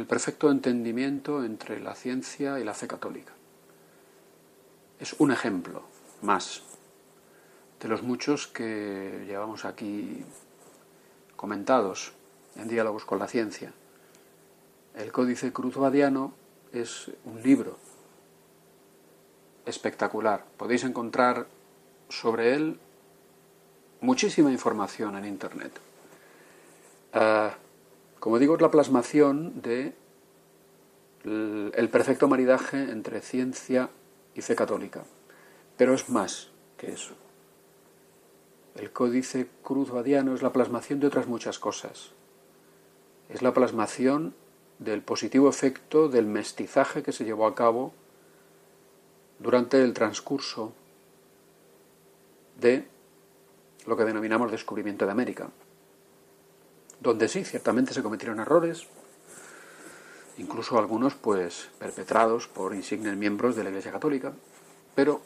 perfecto entendimiento entre la ciencia y la fe católica. Es un ejemplo más de los muchos que llevamos aquí comentados en diálogos con la ciencia. El Códice Cruz Badiano es un libro espectacular. Podéis encontrar sobre él muchísima información en Internet. Ah, como digo, es la plasmación de el perfecto maridaje entre ciencia y fe católica. Pero es más que eso. El Códice Cruz Badiano es la plasmación de otras muchas cosas. Es la plasmación del positivo efecto del mestizaje que se llevó a cabo durante el transcurso de lo que denominamos descubrimiento de América, donde sí, ciertamente se cometieron errores, incluso algunos pues perpetrados por insignes miembros de la Iglesia Católica, pero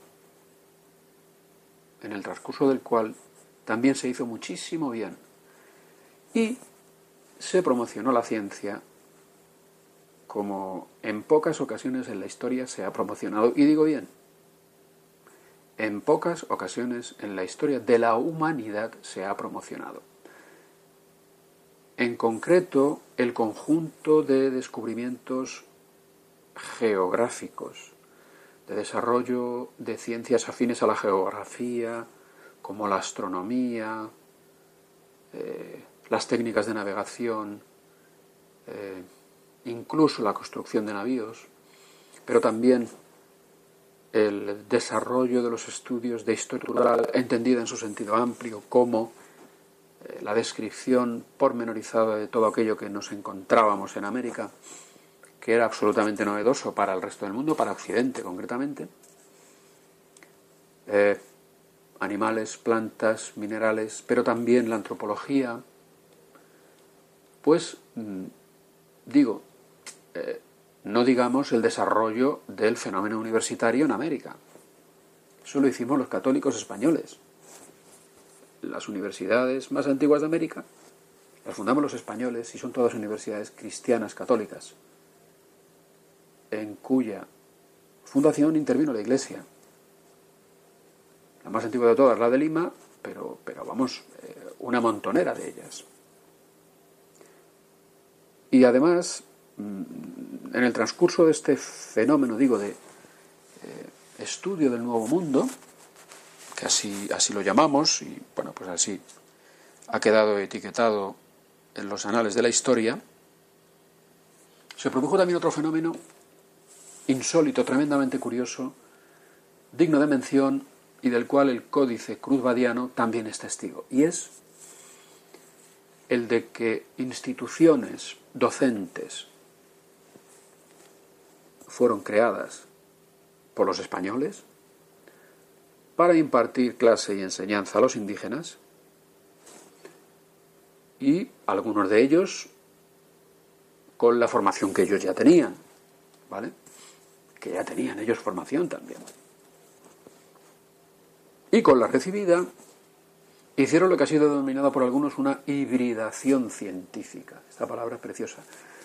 en el transcurso del cual también se hizo muchísimo bien. Y se promocionó la ciencia como en pocas ocasiones en la historia se ha promocionado, y digo bien, en pocas ocasiones en la historia de la humanidad se ha promocionado. En concreto, el conjunto de descubrimientos geográficos, de desarrollo de ciencias afines a la geografía, como la astronomía, eh, las técnicas de navegación, eh, incluso la construcción de navíos, pero también el desarrollo de los estudios de historia natural entendida en su sentido amplio como eh, la descripción pormenorizada de todo aquello que nos encontrábamos en América, que era absolutamente novedoso para el resto del mundo, para Occidente concretamente. Eh, animales, plantas, minerales, pero también la antropología. Pues, mm, digo, eh, no digamos el desarrollo del fenómeno universitario en América. Eso lo hicimos los católicos españoles. Las universidades más antiguas de América las fundamos los españoles y son todas universidades cristianas católicas, en cuya fundación intervino la Iglesia. La más antigua de todas, la de Lima, pero, pero vamos, eh, una montonera de ellas. Y además, mm, en el transcurso de este fenómeno, digo, de eh, estudio del nuevo mundo, que así, así lo llamamos, y bueno, pues así ha quedado etiquetado en los anales de la historia, se produjo también otro fenómeno insólito, tremendamente curioso, digno de mención y del cual el códice cruzvadiano también es testigo, y es el de que instituciones docentes fueron creadas por los españoles para impartir clase y enseñanza a los indígenas y algunos de ellos con la formación que ellos ya tenían, ¿vale? Que ya tenían ellos formación también. Y con la recibida hicieron lo que ha sido denominado por algunos una hibridación científica. Esta palabra es preciosa.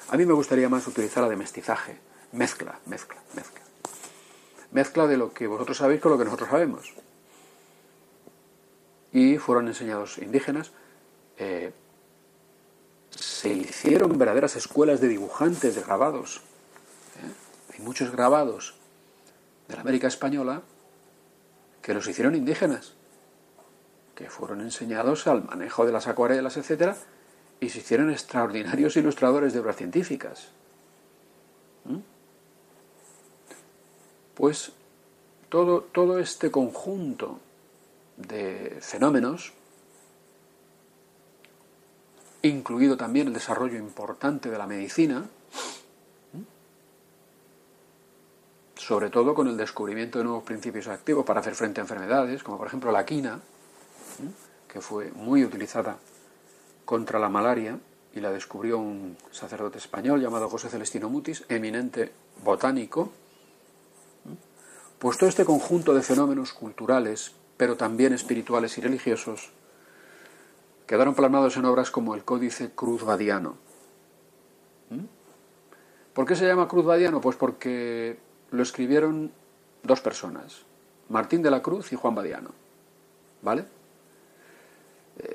A mí me gustaría más utilizar la de mestizaje, mezcla, mezcla, mezcla. Mezcla de lo que vosotros sabéis con lo que nosotros sabemos. Y fueron enseñados indígenas. eh, se hicieron verdaderas escuelas de dibujantes, de grabados. ¿eh? Hay muchos grabados de la América Española que los hicieron indígenas, que fueron enseñados al manejo de las acuarelas, etcétera, y se hicieron extraordinarios ilustradores de obras científicas. ¿Mm? Pues todo, todo este conjunto de fenómenos, incluido también el desarrollo importante de la medicina, sobre todo con el descubrimiento de nuevos principios activos para hacer frente a enfermedades, como por ejemplo la quina, que fue muy utilizada contra la malaria y la descubrió un sacerdote español llamado José Celestino Mutis, eminente botánico. Pues todo este conjunto de fenómenos culturales, pero también espirituales y religiosos, quedaron plasmados en obras como el Códice Cruzvadiano. ¿Mm? ¿Por qué se llama Cruzvadiano? Pues porque lo escribieron dos personas, Martín de la Cruz y Juan Badiano. ¿Vale?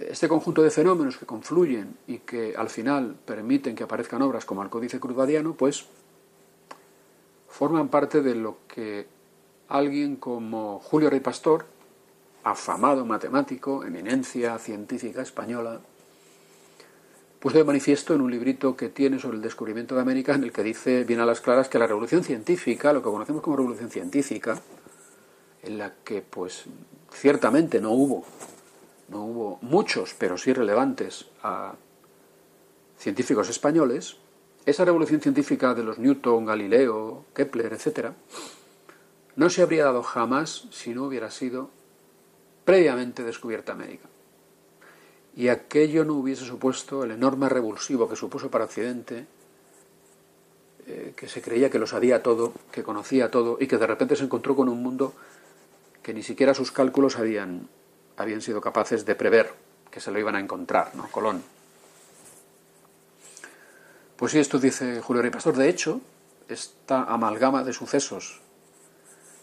Este conjunto de fenómenos que confluyen y que al final permiten que aparezcan obras como el Códice Cruzvadiano, pues forman parte de lo que alguien como Julio Rey Pastor, afamado matemático, eminencia científica española, puso de manifiesto en un librito que tiene sobre el descubrimiento de América, en el que dice bien a las claras que la revolución científica, lo que conocemos como revolución científica, en la que pues ciertamente no hubo no hubo muchos, pero sí relevantes, a científicos españoles, esa revolución científica de los Newton, Galileo, Kepler, etc., no se habría dado jamás si no hubiera sido previamente descubierta América. Y aquello no hubiese supuesto el enorme revulsivo que supuso para Occidente, eh, que se creía que lo sabía todo, que conocía todo, y que de repente se encontró con un mundo que ni siquiera sus cálculos habían habían sido capaces de prever que se lo iban a encontrar, ¿no? Colón. Pues sí, esto dice Julio Rey Pastor. De hecho, esta amalgama de sucesos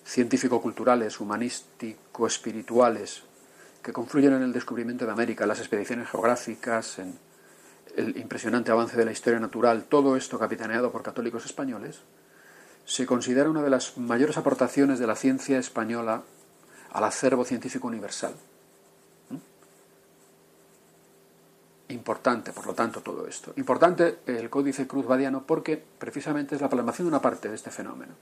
científico-culturales, humanístico-espirituales, que confluyen en el descubrimiento de América, las expediciones geográficas, en el impresionante avance de la historia natural, todo esto capitaneado por católicos españoles, se considera una de las mayores aportaciones de la ciencia española al acervo científico universal. Importante, por lo tanto, todo esto. Importante el Códice Cruzvadiano porque precisamente es la plasmación de una parte de este fenómeno.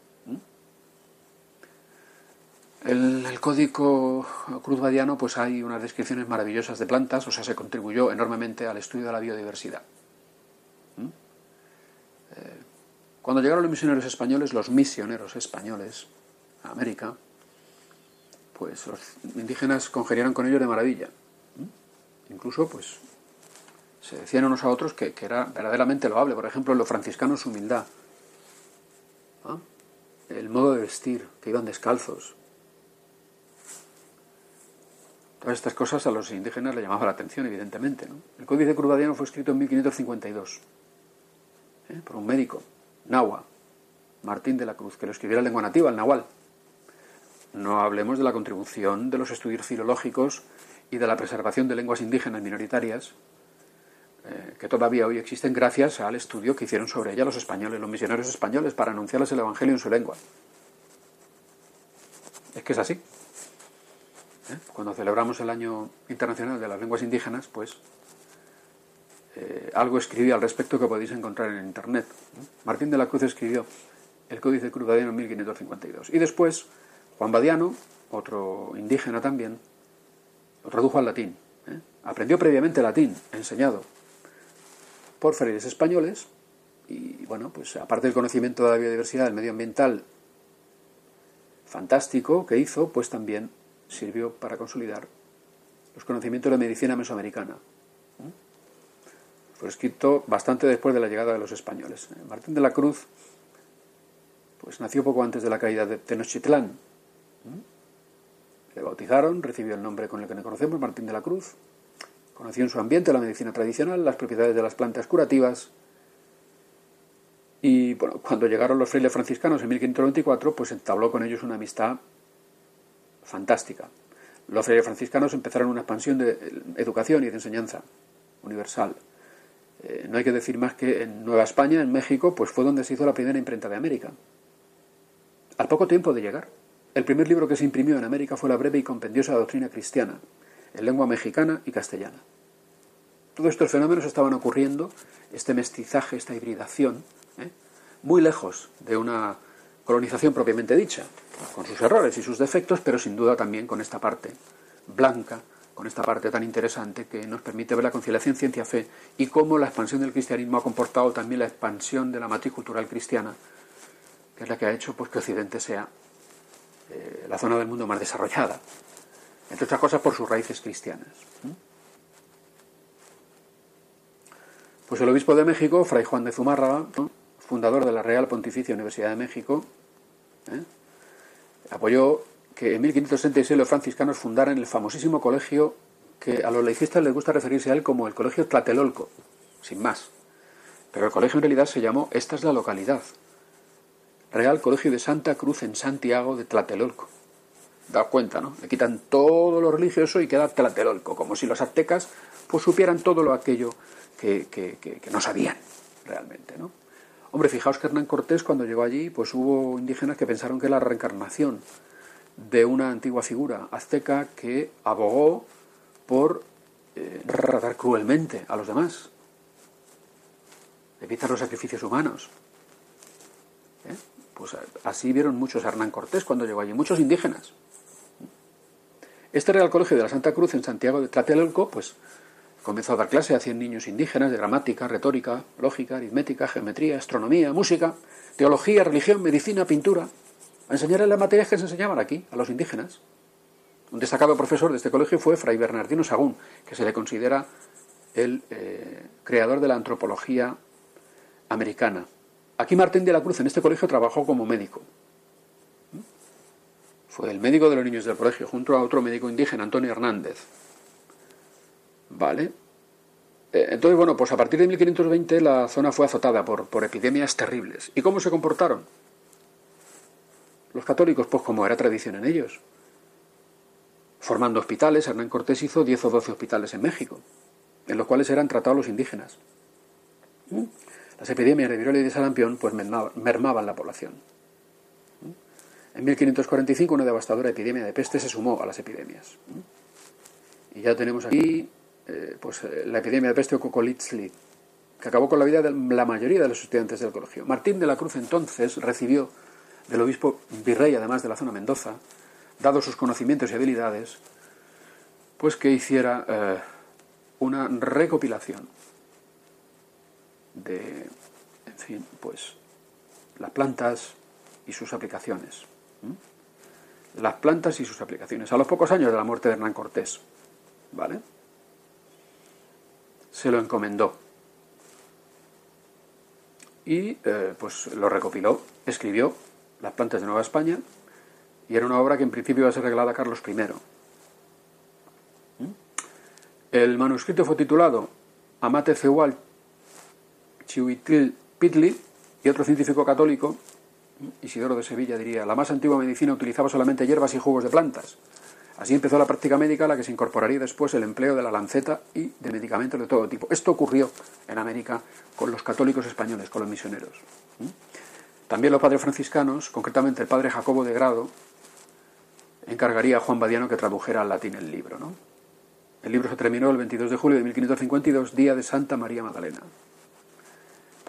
El, el Código Cruzvadiano, pues hay unas descripciones maravillosas de plantas, o sea, se contribuyó enormemente al estudio de la biodiversidad. Eh, cuando llegaron los misioneros españoles, los misioneros españoles a América, pues los indígenas congeniaron con ellos de maravilla. Incluso, pues, se decían unos a otros que, era verdaderamente loable. Por ejemplo, los franciscanos su humildad, el modo de vestir, que iban descalzos. Todas estas cosas a los indígenas le llamaban la atención, evidentemente. El Códice Cruzvadiano fue escrito en 1552 ¿eh? por un médico, Nahua, Martín de la Cruz, que lo escribiera en lengua nativa, el Nahual. no hablemos de la contribución de los estudios filológicos y de la preservación de lenguas indígenas minoritarias, eh, que todavía hoy existen gracias al estudio que hicieron sobre ella los españoles, los misioneros españoles, para anunciarles el Evangelio en su lengua. Es que es así. ¿Eh? Cuando celebramos el Año Internacional de las Lenguas Indígenas, pues eh, algo escribí al respecto que podéis encontrar en Internet. Martín de la Cruz escribió el Códice Cruzadiano en 1552. Y después, Juan Badiano, otro indígena también, lo tradujo al latín. Aprendió previamente latín, enseñado por frailes españoles, y bueno, pues aparte del conocimiento de la biodiversidad, del medio ambiental fantástico que hizo, pues también sirvió para consolidar los conocimientos de medicina mesoamericana. ¿eh? Fue escrito bastante después de la llegada de los españoles. Martín de la Cruz pues nació poco antes de la caída de Tenochtitlán. ¿eh? Le bautizaron, recibió el nombre con el que le conocemos, Martín de la Cruz. Conoció en su ambiente la medicina tradicional, las propiedades de las plantas curativas. Y bueno, cuando llegaron los frailes franciscanos en 1524, pues entabló con ellos una amistad fantástica. Los frailes franciscanos empezaron una expansión de educación y de enseñanza universal. Eh, no hay que decir más que en Nueva España, en México, pues fue donde se hizo la primera imprenta de América. Al poco tiempo de llegar, el primer libro que se imprimió en América fue la breve y compendiosa doctrina cristiana, en lengua mexicana y castellana. Todos estos fenómenos estaban ocurriendo, este mestizaje, esta hibridación, ¿eh? muy lejos de una colonización propiamente dicha, con sus errores y sus defectos, pero sin duda también con esta parte blanca, con esta parte tan interesante que nos permite ver la conciliación ciencia-fe y cómo la expansión del cristianismo ha comportado también la expansión de la matriz cultural cristiana, que es la que ha hecho pues, que Occidente sea eh, la zona del mundo más desarrollada, entre otras cosas por sus raíces cristianas. Pues el obispo de México, Fray Juan de Zumárraga, fundador de la Real Pontificia Universidad de México, ¿eh? apoyó que en 1566 los franciscanos fundaran el famosísimo colegio que a los laicistas les gusta referirse a él como el Colegio Tlatelolco, sin más. Pero el colegio en realidad se llamó Esta es la localidad, Real Colegio de Santa Cruz en Santiago de Tlatelolco. Da cuenta, ¿no? Le quitan todo lo religioso y queda Tlatelolco, como si los aztecas pues supieran todo lo aquello que, que, no sabían realmente, ¿no? Hombre, fijaos que Hernán Cortés cuando llegó allí, pues hubo indígenas que pensaron que la reencarnación de una antigua figura azteca que abogó por eh, tratar cruelmente a los demás, evitar los sacrificios humanos. ¿Eh? Pues así vieron muchos Hernán Cortés cuando llegó allí, muchos indígenas. Este Real Colegio de la Santa Cruz en Santiago de Tlatelolco, pues comenzó a dar clase a 100 niños indígenas de gramática, retórica, lógica, aritmética, geometría, astronomía, música, teología, religión, medicina, pintura, a enseñarles las materias que se enseñaban aquí, a los indígenas. Un destacado profesor de este colegio fue Fray Bernardino Sagún, que se le considera el eh, creador de la antropología americana. Aquí Martín de la Cruz en este colegio trabajó como médico. Fue el médico de los niños del colegio, junto a otro médico indígena, Antonio Hernández. Vale. Eh, entonces, bueno, pues a partir de 1520 la zona fue azotada por, por epidemias terribles. ¿Y cómo se comportaron? Los católicos, pues como era tradición en ellos. Formando hospitales, Hernán Cortés hizo 10 o 12 hospitales en México, en los cuales eran tratados los indígenas. ¿Mm? Las epidemias de viruela y de sarampión pues mermaban la población. En 1545 una devastadora epidemia de peste se sumó a las epidemias. Y ya tenemos aquí eh, pues, eh, la epidemia de peste o Cocolitzli, que acabó con la vida de la mayoría de los estudiantes del colegio. Martín de la Cruz entonces recibió del obispo virrey, además de la zona Mendoza, dado sus conocimientos y habilidades, pues que hiciera eh, una recopilación de, en fin, pues las plantas y sus aplicaciones. Las plantas y sus aplicaciones. A los pocos años de la muerte de Hernán Cortés, ¿vale? Se lo encomendó. Y eh, pues lo recopiló, escribió Las plantas de Nueva España, y era una obra que en principio iba a ser regalada a Carlos I. ¿Mm? El manuscrito fue titulado Amate Ceual Chihuitil Pitli y otro científico católico Isidoro de Sevilla diría, la más antigua medicina utilizaba solamente hierbas y jugos de plantas. Así empezó la práctica médica a la que se incorporaría después el empleo de la lanceta y de medicamentos de todo tipo. Esto ocurrió en América con los católicos españoles, con los misioneros. También los padres franciscanos, concretamente el padre Jacobo de Grado, encargaría a Juan Badiano que tradujera al latín el libro. ¿no? El libro se terminó el 22 de julio de 1552, día de Santa María Magdalena.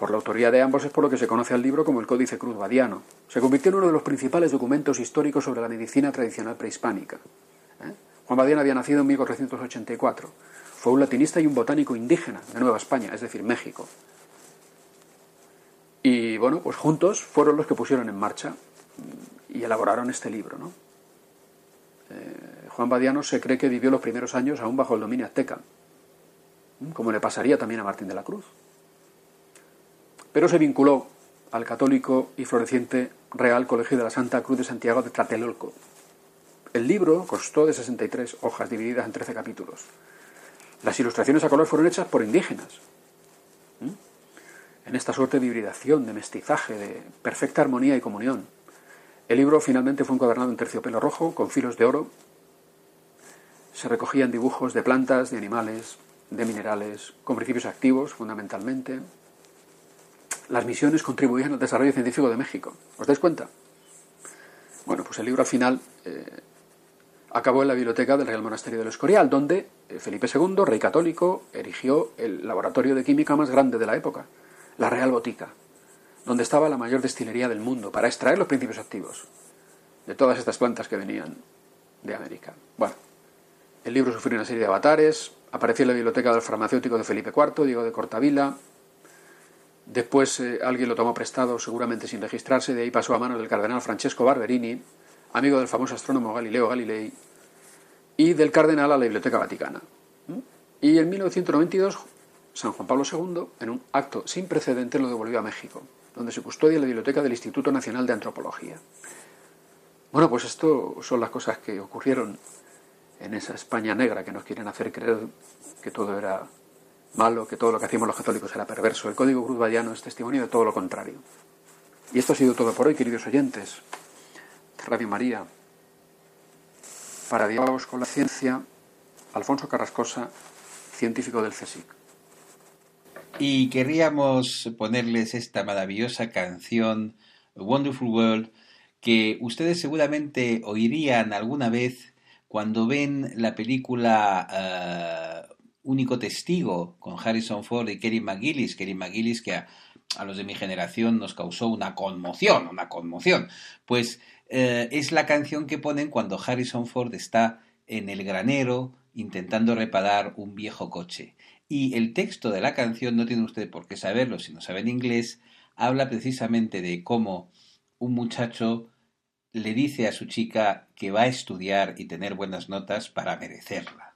Por la autoría de ambos es por lo que se conoce al libro como el Códice Cruz Badiano. Se convirtió en uno de los principales documentos históricos sobre la medicina tradicional prehispánica. ¿eh? Juan Badiano había nacido en 1484. Fue un latinista y un botánico indígena de Nueva España, es decir, México. Y bueno, pues juntos fueron los que pusieron en marcha y elaboraron este libro. ¿no? Eh, Juan Badiano se cree que vivió los primeros años aún bajo el dominio azteca, como le pasaría también a Martín de la Cruz. Pero se vinculó al católico y floreciente Real Colegio de la Santa Cruz de Santiago de Tlatelolco. El libro costó de 63 hojas divididas en 13 capítulos. Las ilustraciones a color fueron hechas por indígenas. ¿Mm? En esta suerte de hibridación, de mestizaje, de perfecta armonía y comunión. El libro finalmente fue encuadernado en terciopelo rojo con filos de oro. Se recogían dibujos de plantas, de animales, de minerales, con principios activos fundamentalmente. Las misiones contribuían al desarrollo científico de México. ¿Os dais cuenta? Bueno, pues el libro al final eh, acabó en la biblioteca del Real Monasterio del Escorial, donde eh, Felipe II, rey católico, erigió el laboratorio de química más grande de la época, la Real Botica, donde estaba la mayor destilería del mundo para extraer los principios activos de todas estas plantas que venían de América. Bueno, el libro sufrió una serie de avatares, apareció en la biblioteca del farmacéutico de Felipe IV, Diego de Cortavila, después eh, alguien lo tomó prestado, seguramente sin registrarse, de ahí pasó a manos del cardenal Francesco Barberini, amigo del famoso astrónomo Galileo Galilei, y del cardenal a la Biblioteca Vaticana. ¿Mm? Y en 1992, San Juan Pablo II, en un acto sin precedentes, lo devolvió a México, donde se custodia la biblioteca del Instituto Nacional de Antropología. Bueno, pues esto son las cosas que ocurrieron en esa España negra que nos quieren hacer creer que todo era malo, que todo lo que hacíamos los católicos era perverso. El Código Cruz Vallano es testimonio de todo lo contrario. Y esto ha sido todo por hoy, queridos oyentes. Radio María. Para diálogos con la ciencia, Alfonso Carrascosa, científico del CSIC. Y querríamos ponerles esta maravillosa canción, Wonderful World, que ustedes seguramente oirían alguna vez cuando ven la película uh, Único Testigo con Harrison Ford y Kerry McGillis. Kerry McGillis que a, los de mi generación nos causó una conmoción, una conmoción. Pues uh, es la canción que ponen cuando Harrison Ford está en el granero intentando reparar un viejo coche. Y el texto de la canción, no tiene usted por qué saberlo si no sabe en inglés, habla precisamente de cómo un muchacho le dice a su chica que va a estudiar y tener buenas notas para merecerla.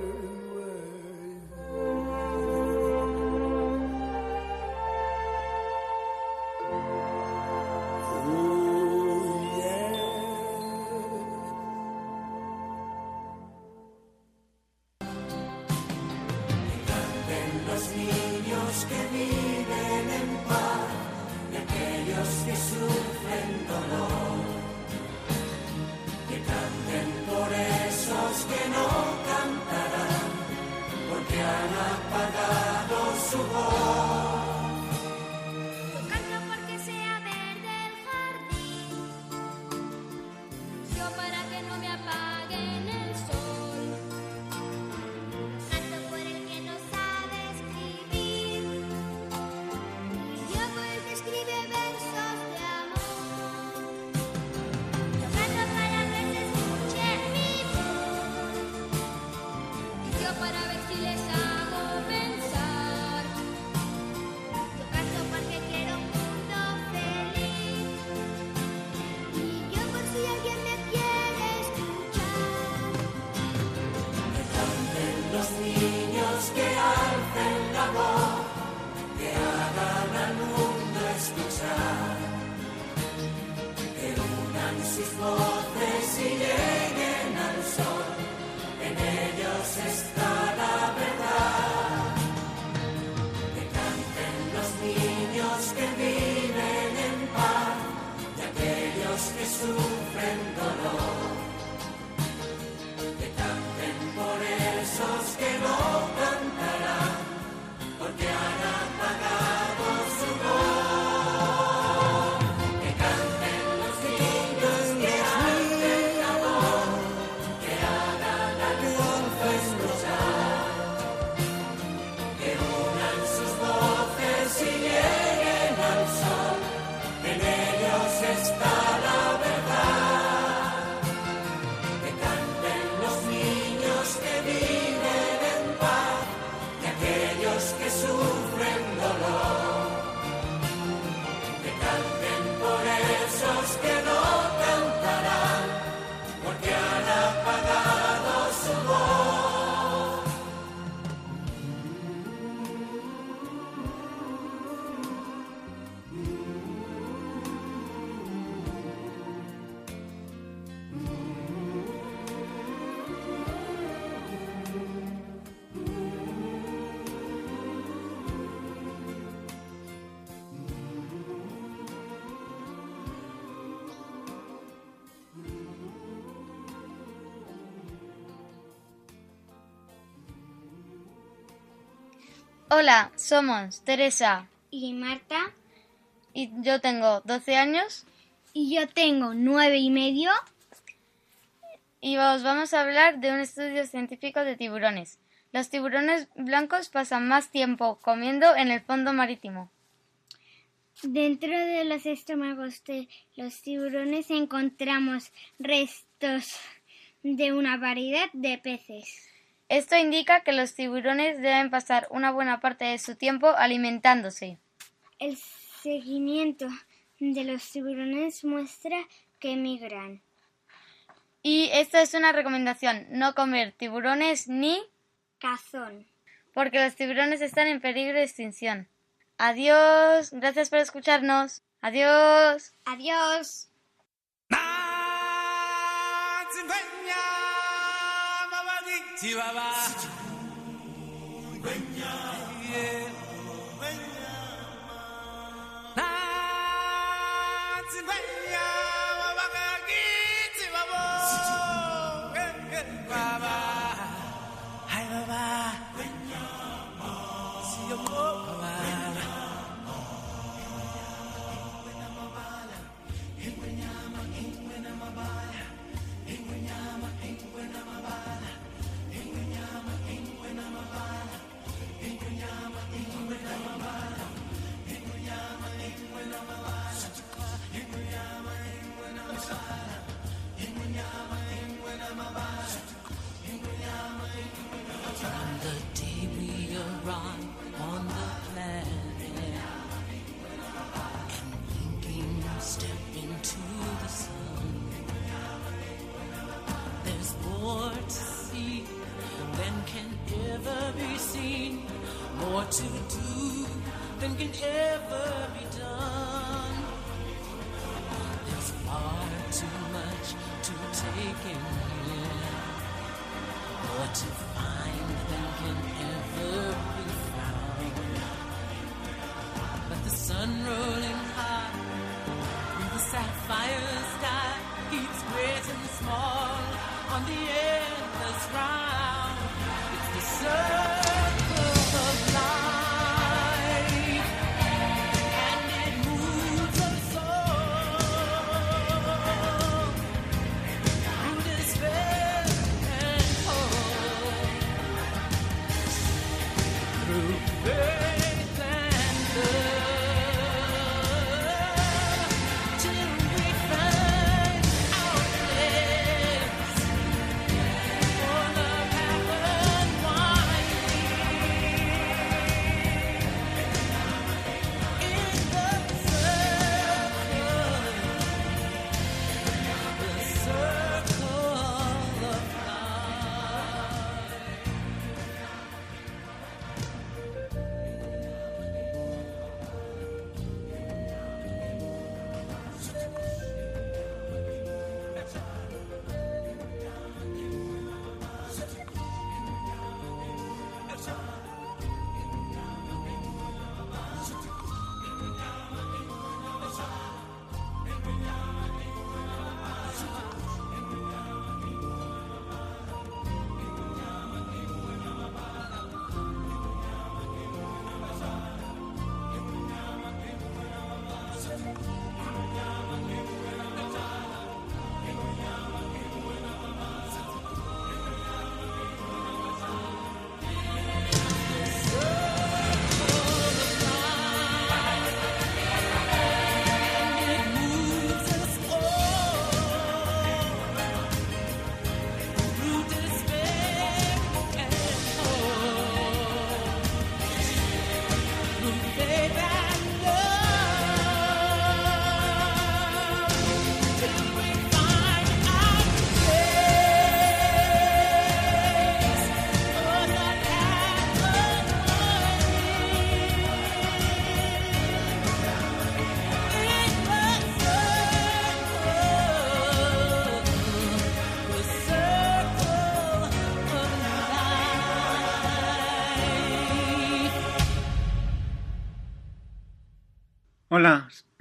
Hola, somos Teresa y Marta. Y yo tengo 12 años. Y yo tengo nueve y medio. Y os vamos a hablar de un estudio científico de tiburones. Los tiburones blancos pasan más tiempo comiendo en el fondo marítimo. Dentro de los estómagos de los tiburones encontramos restos de una variedad de peces. Esto indica que los tiburones deben pasar una buena parte de su tiempo alimentándose. El seguimiento de los tiburones muestra que migran. Y esta es una recomendación, no comer tiburones ni cazón, porque los tiburones están en peligro de extinción. Adiós, gracias por escucharnos. Adiós. Adiós. チワワ。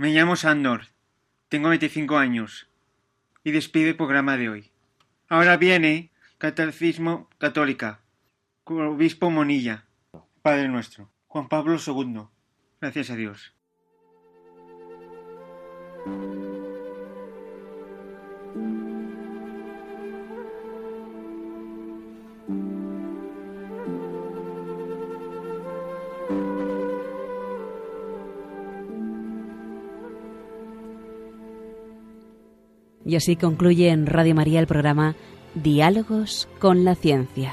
Me llamo Sandor, tengo 25 años y despido el programa de hoy. Ahora viene Catecismo Católica, obispo Monilla, Padre nuestro, Juan Pablo II. Gracias a Dios. Y así concluye en Radio María el programa Diálogos con la Ciencia.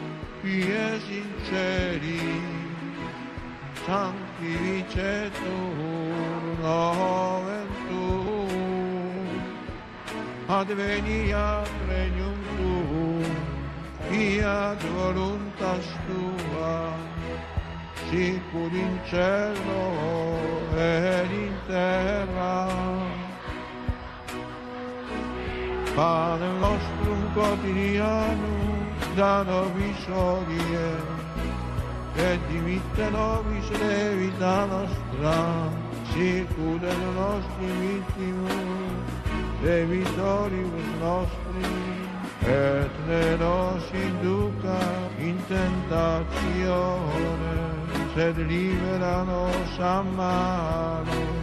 e sinceri, santi vincetori, la gioventù, advenia regnum tuum, fiat volontà tua, sicur in cielo ed in terra. Padre nostrum quotidiano, stano visorie, che dimittano vita nostra, sicure le nostre vittime, e vittoribus nostri, et ne nos induca in tentazione, sed libera nos a malo.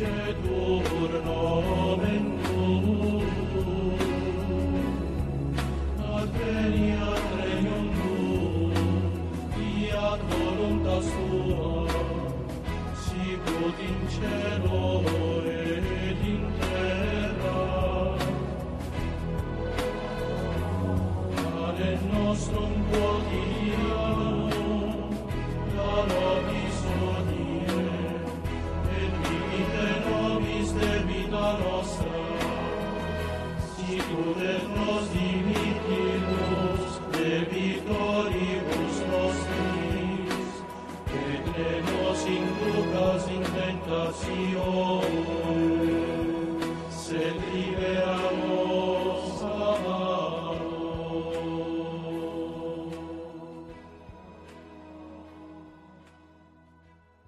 shed wool.